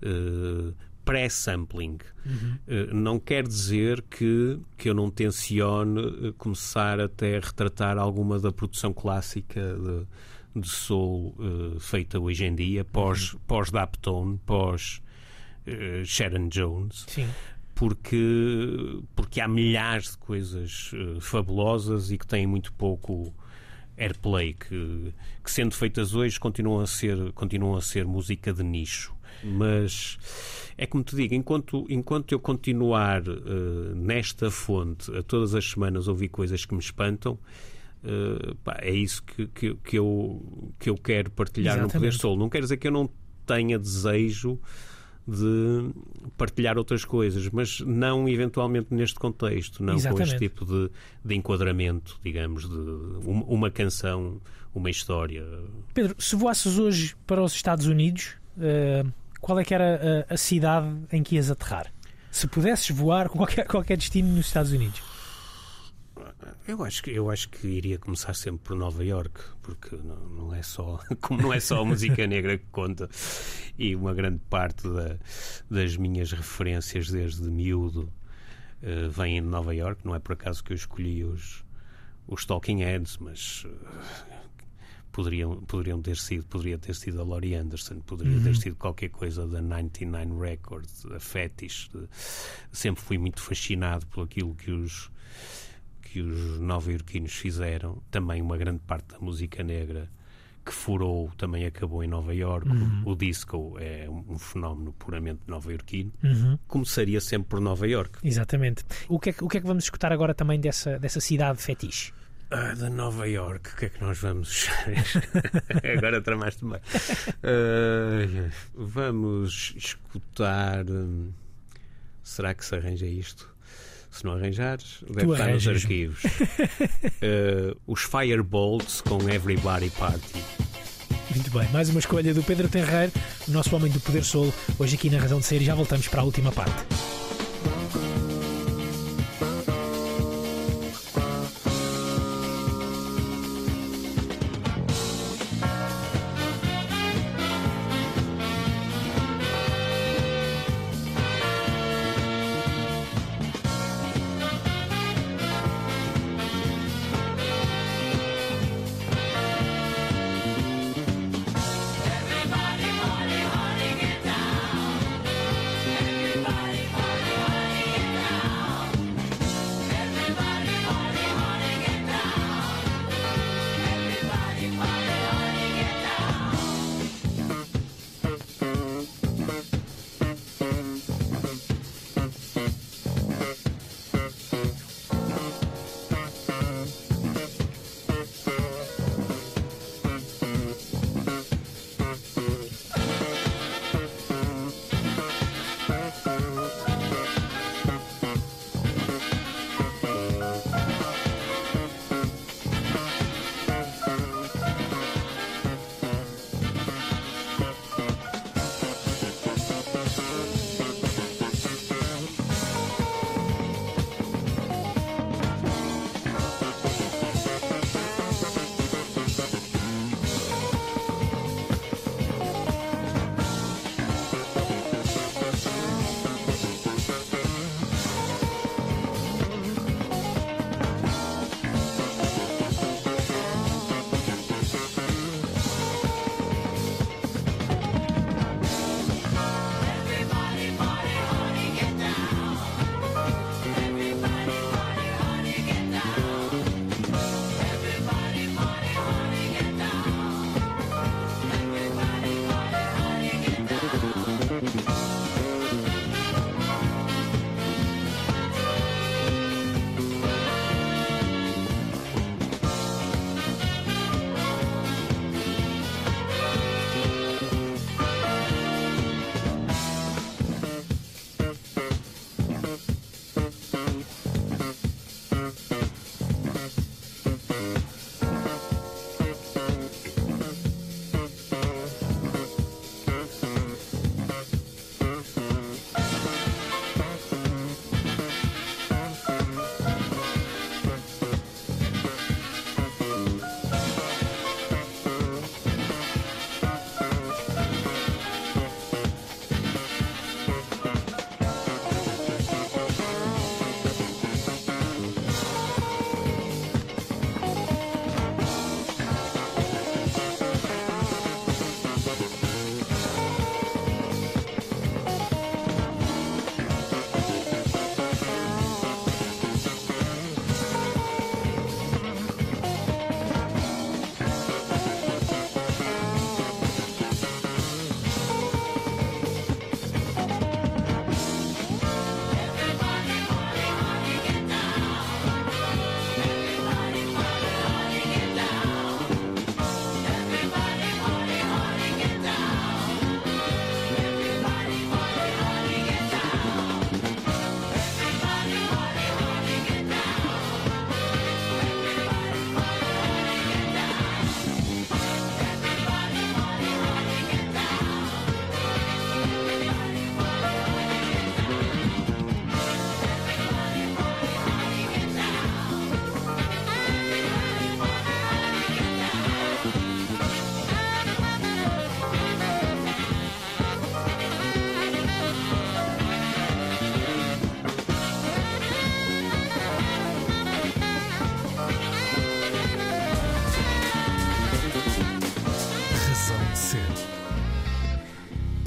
uh, pré-sampling. Uh, não quer dizer que, que eu não tencione uh, começar até a retratar alguma da produção clássica de, de soul uh, feita hoje em dia, pós, pós Daptone, pós uh, Sharon Jones Sim. porque, porque há milhares de coisas eh, fabulosas e que têm muito pouco airplay, que, que sendo feitas hoje continuam a, ser, continuam a ser música de nicho. Mas é como te digo, enquanto, enquanto eu continuar eh, nesta fonte a todas as semanas ouvir coisas que me espantam, Uh, pá, é isso que, que, que, eu, que eu quero partilhar Exatamente. no Poder Solo. Não quer dizer que eu não tenha desejo de partilhar outras coisas, mas não eventualmente neste contexto, não com Exatamente. este tipo de, de enquadramento, digamos, de uma, uma canção, uma história. Pedro, se voasses hoje para os Estados Unidos, eh, qual é que era a, a cidade em que ias aterrar? Se pudesses voar com qualquer, qualquer destino nos Estados Unidos. Eu acho que eu acho que iria começar sempre por Nova York, porque não, não é só (laughs) como não é só a música negra que conta e uma grande parte da- das minhas referências desde miúdo eh, vêm de Nova York. Não é por acaso que eu escolhi os os Talking Heads, mas eh, poderiam poderiam ter sido poderia ter sido a Laurie Anderson, poderia ter sido qualquer coisa da 99 Records, a Fetish. sempre fui muito fascinado por aquilo que os que os nova-iorquinos fizeram, também uma grande parte da música negra que furou também acabou em Nova Iorque. O disco é um fenómeno puramente nova-iorquino. Uhum. Começaria sempre por Nova Iorque. Exatamente. O que, é que, o que é que vamos escutar agora também dessa, dessa cidade fetiche? Ah, da Nova Iorque, o que é que nós vamos. (laughs) Agora tramaste bem. Ah, vamos escutar. hum, será que se arranja isto? Se não arranjares, deve estar nos arquivos. (laughs) Ah, os Firebolts com Everybody Party. Muito bem, mais uma escolha do Pedro Terreiro, nosso homem do poder solo, hoje aqui na Razão de Ser, e já voltamos para a última parte.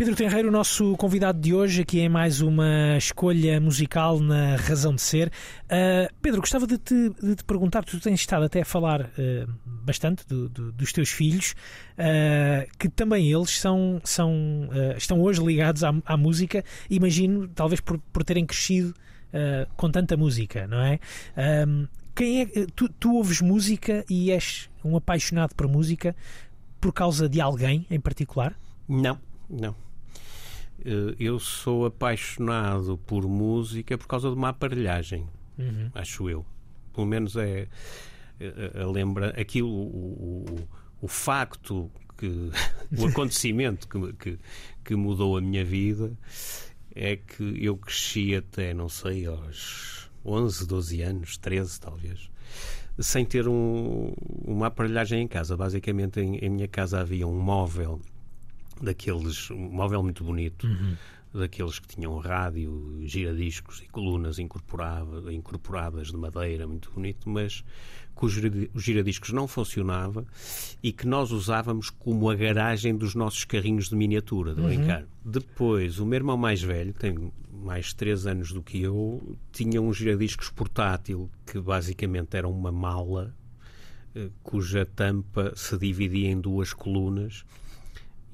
Pedro Tenreiro, o nosso convidado de hoje, aqui é mais uma escolha musical na Razão de Ser. Uh, Pedro, gostava de te, de te, perguntar, tu tens estado até a falar uh, bastante do, do, dos teus filhos, uh, que também eles são, são, estão hoje ligados à, à, música, imagino, talvez por, por terem crescido com tanta música, não é? quem é tu, tu ouves música e és um apaixonado por música por causa de alguém em particular? Não, não. Eh, eu sou apaixonado por música por causa de uma aparelhagem, uhum. acho eu. Pelo menos é. é, é lembra aquilo, o, o, o facto que (laughs) o acontecimento que, que, que, mudou a minha vida é que eu cresci até, não sei, aos 11, 12 anos, 13 talvez, sem ter um, uma aparelhagem em casa. Basicamente, em, em minha casa havia um móvel daqueles, um móvel muito bonito, uhum. daqueles que tinham rádio, giradiscos e colunas incorporava, incorporadas de madeira, muito bonito, mas cujos giradiscos não funcionava e que nós usávamos como a garagem dos nossos carrinhos de miniatura, de uhum. brincar. Depois, o meu irmão mais velho, tem mais de 3 anos do que eu, tinha um giradiscos portátil que basicamente era uma mala eh, cuja tampa se dividia em duas colunas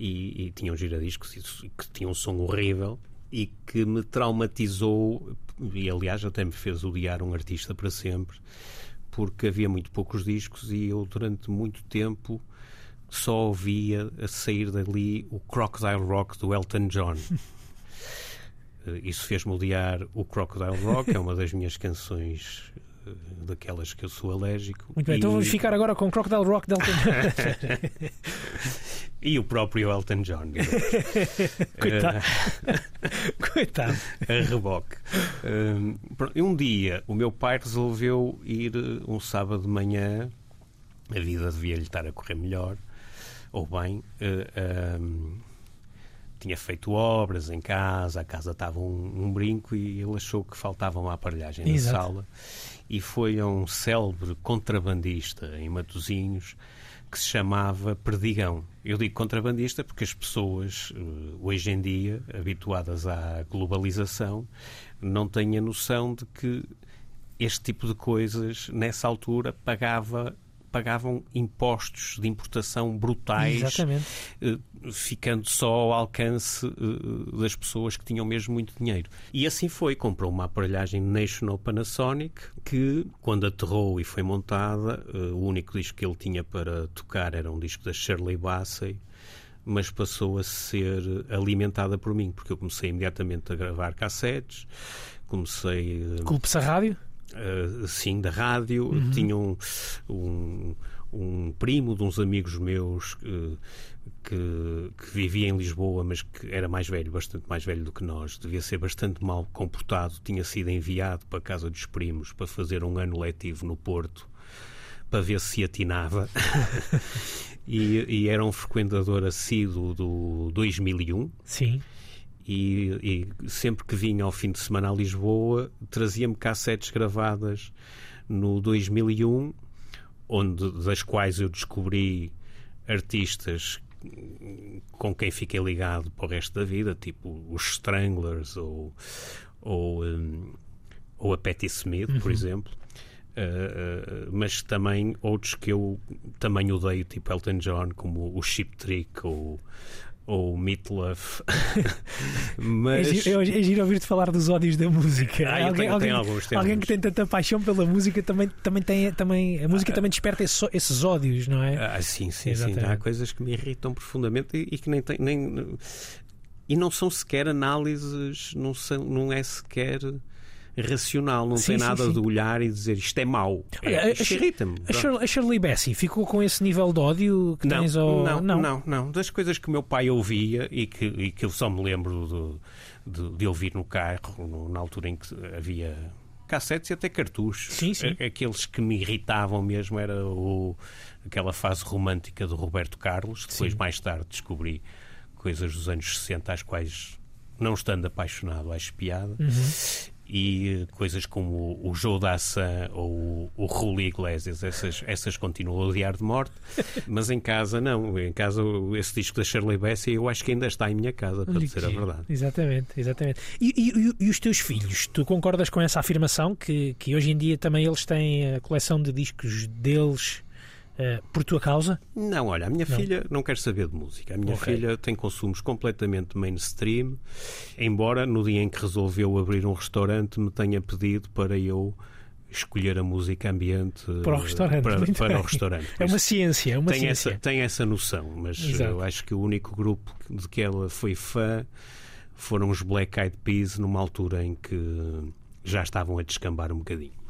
e, e tinha um giradiscos que tinha um som horrível e que me traumatizou e aliás até me fez odiar um artista para sempre porque havia muito poucos discos e eu durante muito tempo só ouvia a sair dali o Crocodile Rock do Elton John. (laughs) Eh, isso fez-me odiar o Crocodile Rock, é uma das minhas canções daquelas que eu sou alérgico. Muito bem, então e... então vamos ficar agora com Crocodile Rock de Elton John. (laughs) E o próprio Elton John. (laughs) Coitado. Coitado. A reboque. Um dia o meu pai resolveu ir um sábado de manhã, a vida devia-lhe estar a correr melhor, ou bem. Uh, um, tinha feito obras em casa, a casa estava um, um, brinco e ele achou que faltava uma aparelhagem Exato. na sala e foi a um célebre contrabandista em Matosinhos que se chamava Perdigão. Eu digo contrabandista porque as pessoas, eh, hoje em dia, habituadas à globalização, não têm a noção de que este tipo de coisas, nessa altura, pagava pagavam impostos de importação brutais, Exatamente. Eh, ficando só ao alcance eh, das pessoas que tinham mesmo muito dinheiro. E assim foi. Comprou uma aparelhagem National Panasonic que, quando aterrou e foi montada, eh, o único disco que ele tinha para tocar era um disco da Shirley Bassey mas passou a ser alimentada por mim, porque eu comecei imediatamente a gravar cassetes, comecei... Culpe-se a rádio? Uh, sim, da rádio. Uhum. Tinha um, um, um, primo de uns amigos meus uh, que, que, vivia em Lisboa, mas que era mais velho, bastante mais velho do que nós. Devia ser bastante mal comportado. Tinha sido enviado para a casa dos primos para fazer um ano letivo no Porto para ver se atinava. (laughs) e, e, era um frequentador assíduo do 2001. Sim. E, e, sempre que vinha ao fim de semana a Lisboa, trazia-me cassetes gravadas no 2001, onde, das quais eu descobri artistas com quem fiquei ligado para o resto da vida, tipo os Stranglers ou, ou, um, ou a Patti Smith, uhum. por exemplo. Uh, uh, mas também outros que eu também odeio, tipo Elton John, como o Chip Trick ou ou Meatloaf. (laughs) Mas... É, giro, é giro ouvir-te falar dos ódios da música. Ah, alguém, tenho, alguém, alguns, alguém que tem tanta paixão pela música também, também tem. Também, a música ah, também desperta esses, esses, ódios, não é? Ah, sim, sim, sim. Há coisas que me irritam profundamente e, e que nem, tem, nem. E não são sequer análises, não, são, não é sequer racional, não sim, tem sim, nada sim. de olhar e dizer isto é mau. É, irrita-me. A, a Shirley Bassey ficou com esse nível de ódio que não, tens ao... não, não, não, não. Das coisas que o meu pai ouvia e que, e que eu só me lembro de, de, de ouvir no carro, no, na altura em que havia cassetes e até cartuchos. Sim, sim. Aqueles que me irritavam mesmo era o, aquela fase romântica do Roberto Carlos. Depois, sim. mais tarde, descobri coisas dos anos 60 às quais não estando apaixonado, acho piada. Uhum. E coisas como o Joe Dassin ou o Julio Iglesias, essas, essas continuam a odiar de morte, (laughs) mas em casa não. Em casa, esse disco da Shirley Bassey eu acho que ainda está em minha casa, para dizer a verdade. Exatamente, exatamente. E, e- e- e os teus filhos, tu concordas com essa afirmação que, que hoje em dia também eles têm a coleção de discos deles eh, por tua causa? Não, olha, a minha Não. filha não quer saber de música. A minha Ok. filha tem consumos completamente mainstream, embora no dia em que resolveu abrir um restaurante me tenha pedido para eu escolher a música ambiente Para o eh, restaurante, para, para o restaurante. É uma ciência, é uma tem, ciência. essa, tem essa noção, mas Exato. eu acho que o único grupo de que ela foi fã foram os Black Eyed Peas, numa altura em que já estavam a descambar um bocadinho.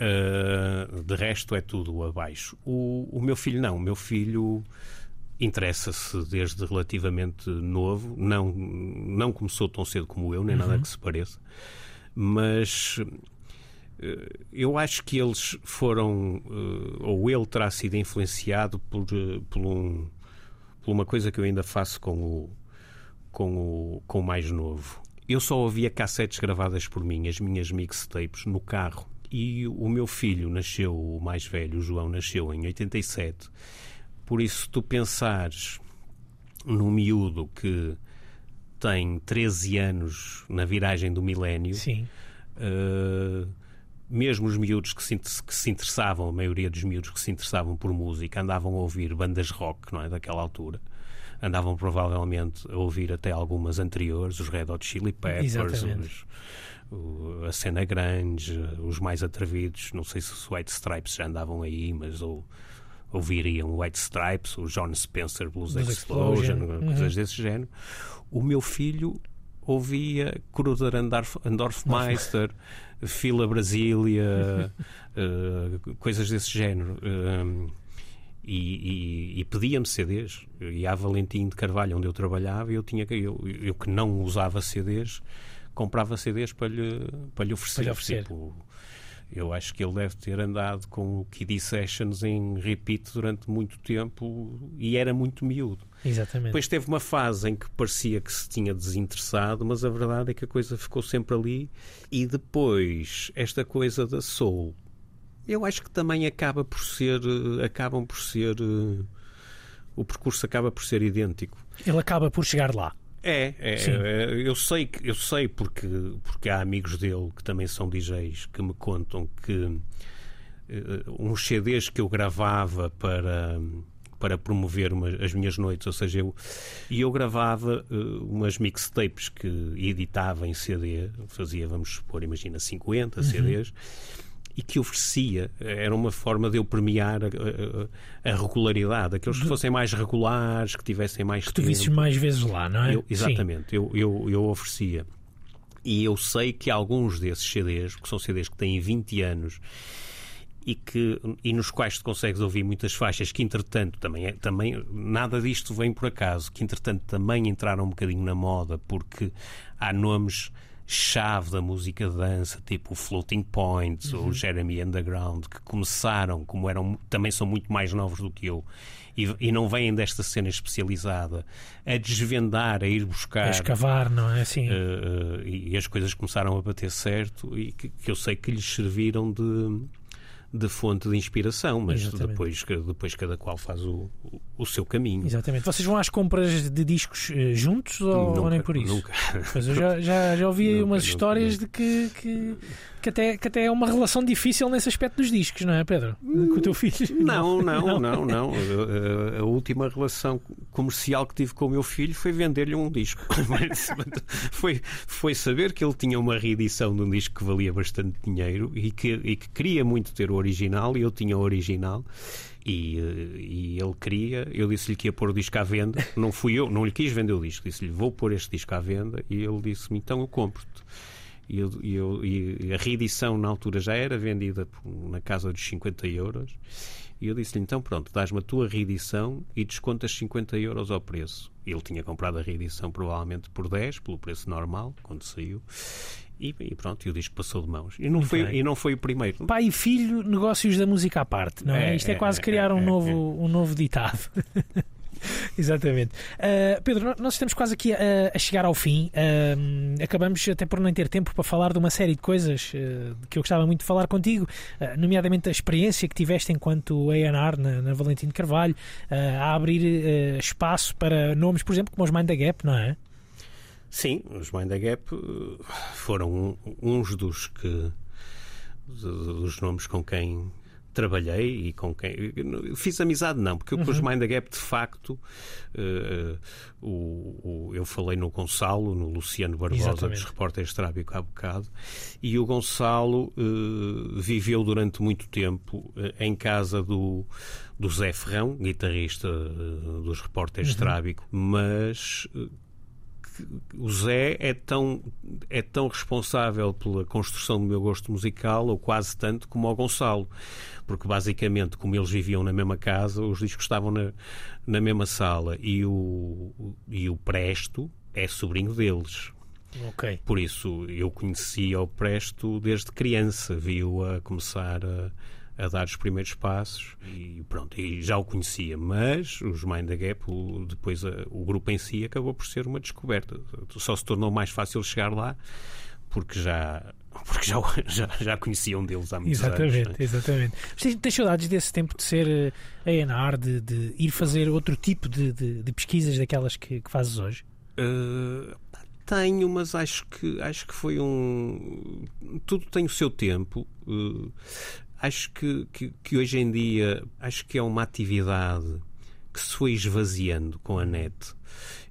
Uh, de resto é tudo abaixo. O, o meu filho não, o meu filho interessa-se desde relativamente novo, não, não começou tão cedo como eu, nem nada que se pareça, mas eh, eu acho que eles foram, eh, ou ele terá sido influenciado por, por, um, por uma coisa que eu ainda faço com o, com o, com o mais novo. Eu só ouvia cassetes gravadas por mim, as minhas mixtapes, no carro. E o meu filho nasceu, o mais velho, o João, nasceu em 87. Por isso, se tu pensares num miúdo que tem 13 anos na viragem do milénio, Sim, Uh, mesmo os miúdos que se, que se interessavam, a maioria dos miúdos que se interessavam por música, andavam a ouvir bandas rock, não é? Daquela altura. Andavam provavelmente a ouvir até algumas anteriores, os Red Hot Chili Peppers, os- o- a cena grande, os mais atrevidos. Não sei se os White Stripes já andavam aí, mas ou, ouviriam White Stripes, o John Spencer Blues, Blues Explosion, Explosion. coisas desse género. O meu filho ouvia Kruder Andorf, Andorfmeister, Fila Brasília, (laughs) eh, coisas desse género. Um, e, e- e pedia-me CDs. E à Valentim de Carvalho, onde eu trabalhava, eu tinha eu, eu que não usava CDs, comprava CDs para lhe, para lhe oferecer. Para lhe oferecer. Tipo, eu acho que ele deve ter andado com o Kiddy Sessions em repeat durante muito tempo e era muito miúdo. exatamente. Depois teve uma fase em que parecia que se tinha desinteressado, mas a verdade é que a coisa ficou sempre ali. E depois, esta coisa da soul, eu acho que também acaba por ser. eh, acabam por ser. eh, o percurso acaba por ser idêntico. Ele acaba por chegar lá. É, é, é, eu sei que eu sei porque porque há amigos dele que também são DJs que me contam que eh, uns CDs que eu gravava para para promover uma- as minhas noites, ou seja, eu e eu gravava eh, umas mixtapes que editava em CD, fazia, vamos supor, imagina 50 CDs e que oferecia. Era uma forma de eu premiar a, a- a regularidade. Aqueles que fossem mais regulares, que tivessem mais Tu tempo. visses mais vezes lá, não é? Eu- exatamente, eu, eu, eu oferecia. E eu sei que alguns desses CDs, que são CDs que têm 20 anos e, que, e nos quais tu consegues ouvir muitas faixas que, entretanto, também, é, também nada disto vem por acaso, que, entretanto, também entraram um bocadinho na moda, porque há nomes chave da música de dança, tipo o Floating Points ou o Jeremy Underground, que começaram, como eram, também são muito mais novos do que eu, e, e não vêm desta cena especializada, a desvendar, a ir buscar. A escavar, não é? Assim, eh, eh, e as coisas começaram a bater certo e que, que eu sei que lhes serviram de, de fonte de inspiração, mas Exatamente. depois, depois cada qual faz o, o, seu caminho. Exatamente. Vocês vão às compras de discos eh, juntos ou, ou nem por isso? Nunca. Pois eu já, já, já ouvi (laughs) Nunca, umas nunca, histórias nunca. de que, que, que, até, que até é uma relação difícil nesse aspecto dos discos, não é, Pedro? Com o teu filho. (laughs) Não, não, não, não. A, a- a última relação comercial que tive com o meu filho foi vender-lhe um disco. (laughs) foi, foi saber que ele tinha uma reedição de um disco que valia bastante dinheiro e que, e que queria muito ter o original e eu tinha o original. E, eh, e ele queria, eu disse-lhe que ia pôr o disco à venda. Não fui eu, não lhe quis vender o disco. Disse-lhe, vou pôr este disco à venda. E ele disse-me, então eu compro-te. E, eu- e eu- e a reedição na altura já era vendida por- na casa dos 50 euros. E eu disse-lhe, então pronto, dás-me a tua reedição e descontas 50 euros ao preço. Ele tinha comprado a reedição provavelmente por 10, pelo preço normal, quando saiu. E, e pronto, e o disco passou de mãos. E não, Muito foi, bem. e não foi o primeiro. Pai e filho, negócios da música à parte, não é? É, Isto é é, quase é, criar um, é, novo, é. um novo ditado. (laughs) (laughs) Exatamente. Uh, Pedro, nós estamos quase aqui a, a chegar ao fim. Uh, acabamos até por não ter tempo para falar de uma série de coisas uh, que eu gostava muito de falar contigo, nomeadamente a experiência que tiveste enquanto A&R na, na Valentino Carvalho, a abrir espaço para nomes, por exemplo, como os Mind the Gap, não é? Sim, os Mind the Gap foram uns dos que dos nomes com quem trabalhei e com quem fiz amizade não porque com os uhum. Mind the Gap de facto uh, o, o, eu falei no Gonçalo no Luciano Barbosa Exatamente. dos repórteres Trábico há bocado e o Gonçalo uh, viveu durante muito tempo uh, em casa do do Zé Ferrão guitarrista dos repórteres uhum. Trábico mas o Zé é tão, é tão responsável pela construção do meu gosto musical, ou quase tanto, como o Gonçalo. Porque, basicamente, como eles viviam na mesma casa, os discos estavam na, na mesma sala. E o, e o Presto é sobrinho deles. Okay. Por isso, eu conhecia o Presto desde criança. Vi-o a começar a a dar os primeiros passos e pronto, e já o conhecia, mas os Mind the Gap, o, depois a, o grupo em si acabou por ser uma descoberta. Só se tornou mais fácil chegar lá porque já porque já, (laughs) já, já conheciam deles há muitos exatamente, anos. É? Exatamente, exatamente. Tens saudades desse tempo de ser A&R, de, de ir fazer outro tipo de, de, de pesquisas daquelas que, que fazes hoje? Uh, tenho, mas acho que, acho que foi um... Tudo tem o seu tempo. Uh, acho que, que, que, hoje em dia acho que é uma atividade que se foi esvaziando com a net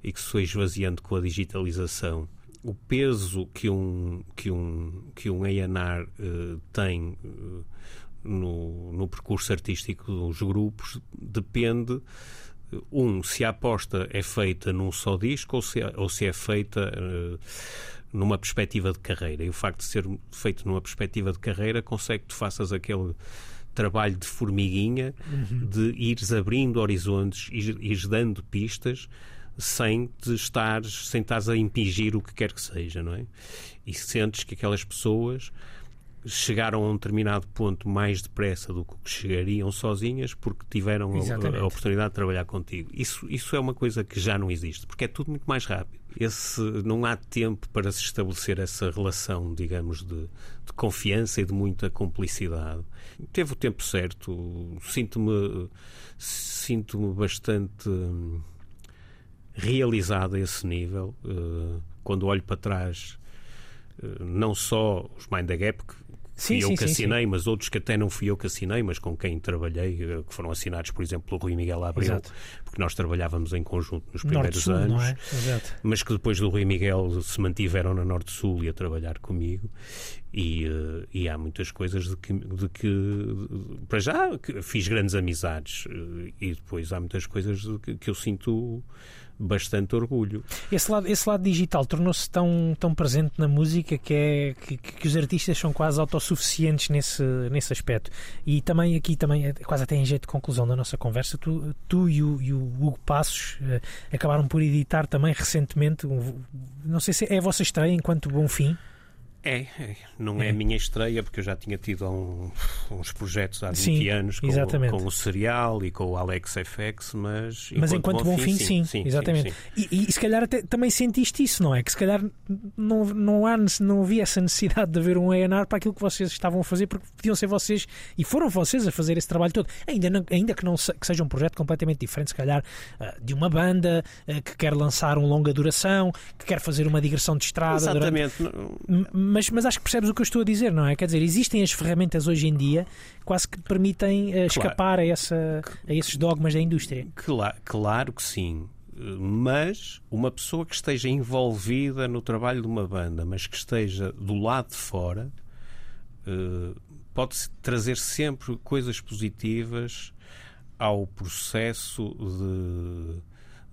e que se foi esvaziando com a digitalização. O peso que um que um que um A&R uh, tem uh, no, no percurso artístico dos grupos depende um se a aposta é feita num só disco ou se, ou se é feita uh, numa perspectiva de carreira. E o facto de ser feito numa perspectiva de carreira consegue que tu faças aquele trabalho de formiguinha, uhum. de ires abrindo horizontes, e ires dando pistas sem te estares, sem estás a impingir o que quer que seja, não é? E sentes que aquelas pessoas chegaram a um determinado ponto mais depressa do que chegariam sozinhas porque tiveram a, a, oportunidade de trabalhar contigo. Isso, isso é uma coisa que já não existe, porque é tudo muito mais rápido. Esse, não há tempo para se estabelecer essa relação, digamos, de, de confiança e de muita cumplicidade. Teve o tempo certo, sinto-me sinto-me bastante hum, realizado a esse nível. Uh, quando olho para trás, uh, não só os Mind the Gap, que Sim, fui eu que assinei, sim, mas outros que até não fui eu que assinei, mas com quem trabalhei, eh, que foram assinados, por exemplo, pelo Rui Miguel Abreu, Exato. porque nós trabalhávamos em conjunto nos primeiros Norte anos, é? mas que depois do Rui Miguel se mantiveram na Norte-Sul e a trabalhar comigo. E, uh, e, há muitas coisas de que, de que para já, fiz grandes amizades uh, e depois há muitas coisas que, que eu sinto bastante orgulho. Esse lado, esse lado digital tornou-se tão, tão presente na música que, é, que, que, os artistas são quase autossuficientes nesse, nesse aspecto. E também aqui, também, é quase até em jeito de conclusão da nossa conversa, tu, tu e, o, e o Hugo Passos uh, acabaram por editar também recentemente, um, não sei se é a vossa estreia enquanto Bom Fim. É, é, não é. é. a minha estreia, porque eu já tinha tido um, uns projetos há 20 sim, anos com, com, o Serial e com o Alex FX, mas. Mas enquanto bom, bom fim, sim, sim, exatamente. Sim, e, e, se calhar até, também sentiste isso, não é? Que se calhar não, não, há, não havia essa necessidade de haver um ENR para aquilo que vocês estavam a fazer, porque podiam ser vocês e foram vocês a fazer esse trabalho todo. Ainda, não, ainda que, não, que seja um projeto completamente diferente, se calhar, ah, de uma banda ah, que quer lançar um longa duração, que quer fazer uma digressão de estrada. Exatamente. Durante mas, mas acho que percebes o que eu estou a dizer, não é? Quer dizer, existem as ferramentas hoje em dia quase que permitem uh, escapar claro. a, essa, a esses dogmas da indústria. Claro, claro que sim. Mas uma pessoa que esteja envolvida no trabalho de uma banda, mas que esteja do lado de fora, uh, pode trazer sempre coisas positivas ao processo de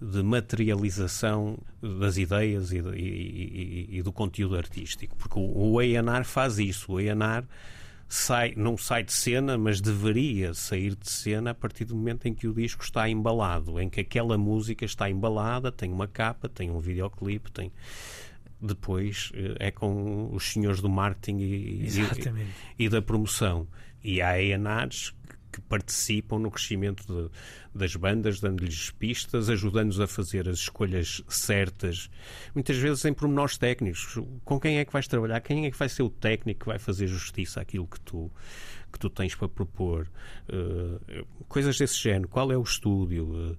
de materialização das ideias e, e, e, e do conteúdo artístico. Porque o, o A&R faz isso. O A&R sai, não sai de cena, mas deveria sair de cena a partir do momento em que o disco está embalado, em que aquela música está embalada, tem uma capa, tem um videoclipe, tem depois eh, é com os senhores do marketing e, e, e da promoção. E há A&Rs que participam no crescimento de, das bandas, dando-lhes pistas, ajudando-nos a fazer as escolhas certas, muitas vezes em pormenores técnicos. Com quem é que vais trabalhar? Quem é que vai ser o técnico que vai fazer justiça àquilo que tu, que tu tens para propor? Uh, coisas desse género. Qual é o estúdio?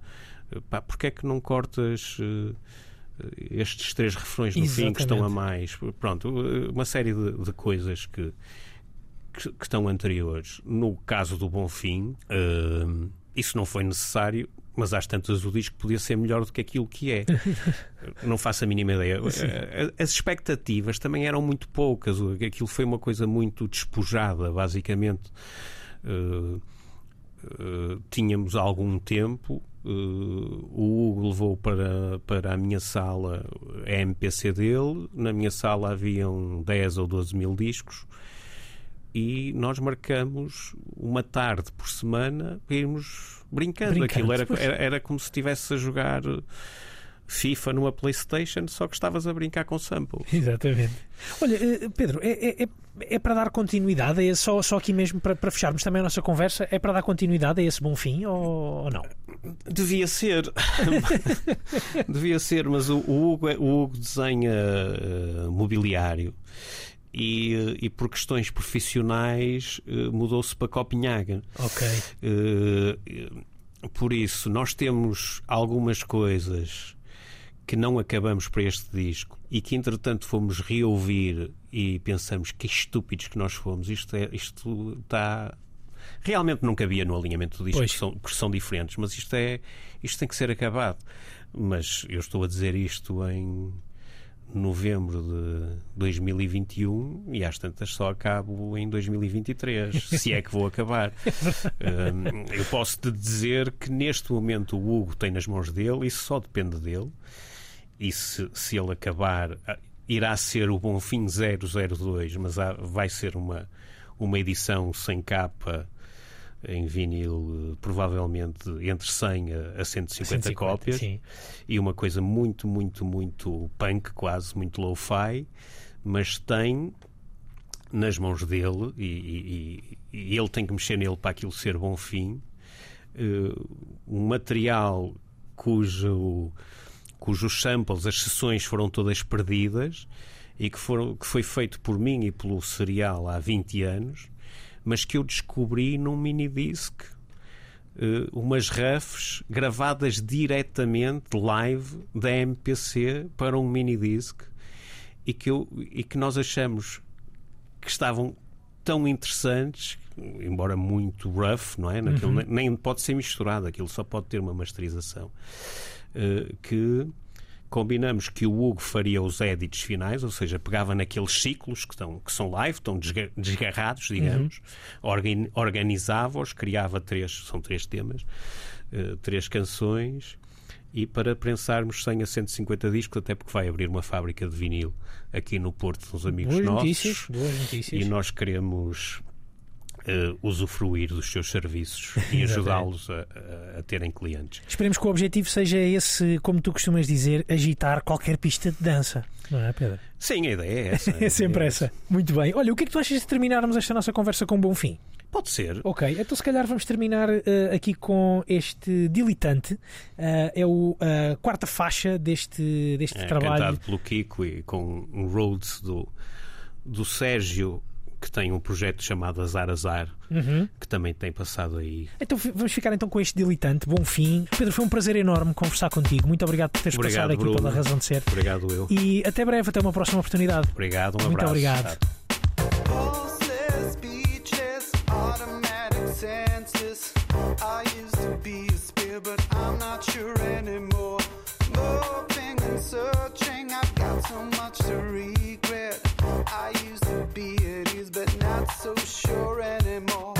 Uh, pá, porque é que não cortas. Uh, estes três refrões no Exatamente. fim que estão a mais. Pronto, uma série de, de coisas que, que, que, estão anteriores. No caso do Bonfim, uh, isso não foi necessário, mas às tantas o disco podia ser melhor do que aquilo que é. (laughs) não faço a mínima ideia. As expectativas também eram muito poucas. Aquilo foi uma coisa muito despojada, basicamente. Uh, uh, tínhamos algum tempo Uh, o Hugo levou para, para a minha sala a MPC dele. Na minha sala haviam 10 ou 12 mil discos. E nós marcamos uma tarde por semana para irmos brincando. brincando Aquilo era, era, era como se estivesse a jogar FIFA numa PlayStation, só que estavas a brincar com sample. Exatamente. Olha, eh, Pedro, é, é, é para dar continuidade esse, só, só aqui mesmo para, para fecharmos também a nossa conversa, é para dar continuidade a esse bom fim ou, ou não? Devia ser. (laughs) Devia ser, mas o, o, Hugo, é, o Hugo desenha uh, mobiliário. E, eh, e, por questões profissionais uh, mudou-se para Copenhagen. Ok. Uh, por isso, nós temos algumas coisas que não acabamos para este disco e que entretanto fomos reouvir e pensamos que estúpidos que nós fomos, isto, é, isto está. Realmente não cabia no alinhamento do disco, que são, que são diferentes, mas isto, é, isto tem que ser acabado. Mas eu estou a dizer isto em novembro de 2021 e às tantas só acabo em 2023, (laughs) se é que vou acabar. um, eu posso te dizer que neste momento o Hugo tem nas mãos dele, isso só depende dele e se, se ele acabar, ah, irá ser o Bonfim 002, mas há, vai ser uma, uma edição sem capa em vinil, provavelmente entre 100 a 150, 150 cópias, sim. e uma coisa muito, muito, muito punk, quase, muito low-fi, mas tem nas mãos dele, e, e, e, ele tem que mexer nele para aquilo ser bom fim, uh, um material cujo cujos samples, as sessões foram todas perdidas e que, foram, que foi feito por mim e pelo serial há 20 anos, mas que eu descobri num mini-disc. Uh, umas refs gravadas diretamente live da MPC para um mini-disc e que, eu, e que nós achamos que estavam tão interessantes, embora muito rough, não é? Naquilo, uhum. nem pode ser misturado, aquilo só pode ter uma masterização. Eh, que combinamos que o Hugo faria os edits finais, ou seja, pegava naqueles ciclos que, estão, que são live, estão desgarrados, digamos, uhum. organizava-os, criava três, são três temas, uh, três canções, e para prensarmos 100 a 150 discos, até porque vai abrir uma fábrica de vinil aqui no Porto, uns amigos boas nossos. Notícias, boas notícias. E nós queremos uh, usufruir dos seus serviços (laughs) e ajudá-los a, a, terem clientes. Esperemos que o objetivo seja esse, como tu costumas dizer, agitar qualquer pista de dança. Não é, Pedro? Sim, a ideia é (laughs) essa. é sempre é essa. essa. Muito bem. Olha, o que é que tu achas de terminarmos esta nossa conversa com um bom fim? Pode ser. Ok, então se calhar vamos terminar uh, aqui com este Dilitante. Uh, é o, a uh, quarta faixa deste, deste é, trabalho. Cantado pelo Kiko e com um Rhodes do, do Sérgio que tem um projeto chamado Azar Azar, uhum. que também tem passado aí. Então vamos ficar então com este dilitante. Bom fim. Pedro, foi um prazer enorme conversar contigo. Muito obrigado por teres obrigado, passado aqui Bruno. pela razão de ser. Obrigado eu. E até breve, até uma próxima oportunidade. Obrigado, um Muito abraço. obrigado. searching, I've got so much to regret. I be at ease, but not so sure anymore.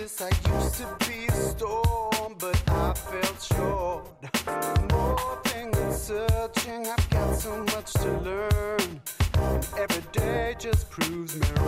places. I used to be a storm, but I felt short. More than searching, I've got so much to learn. And every day just proves me wrong.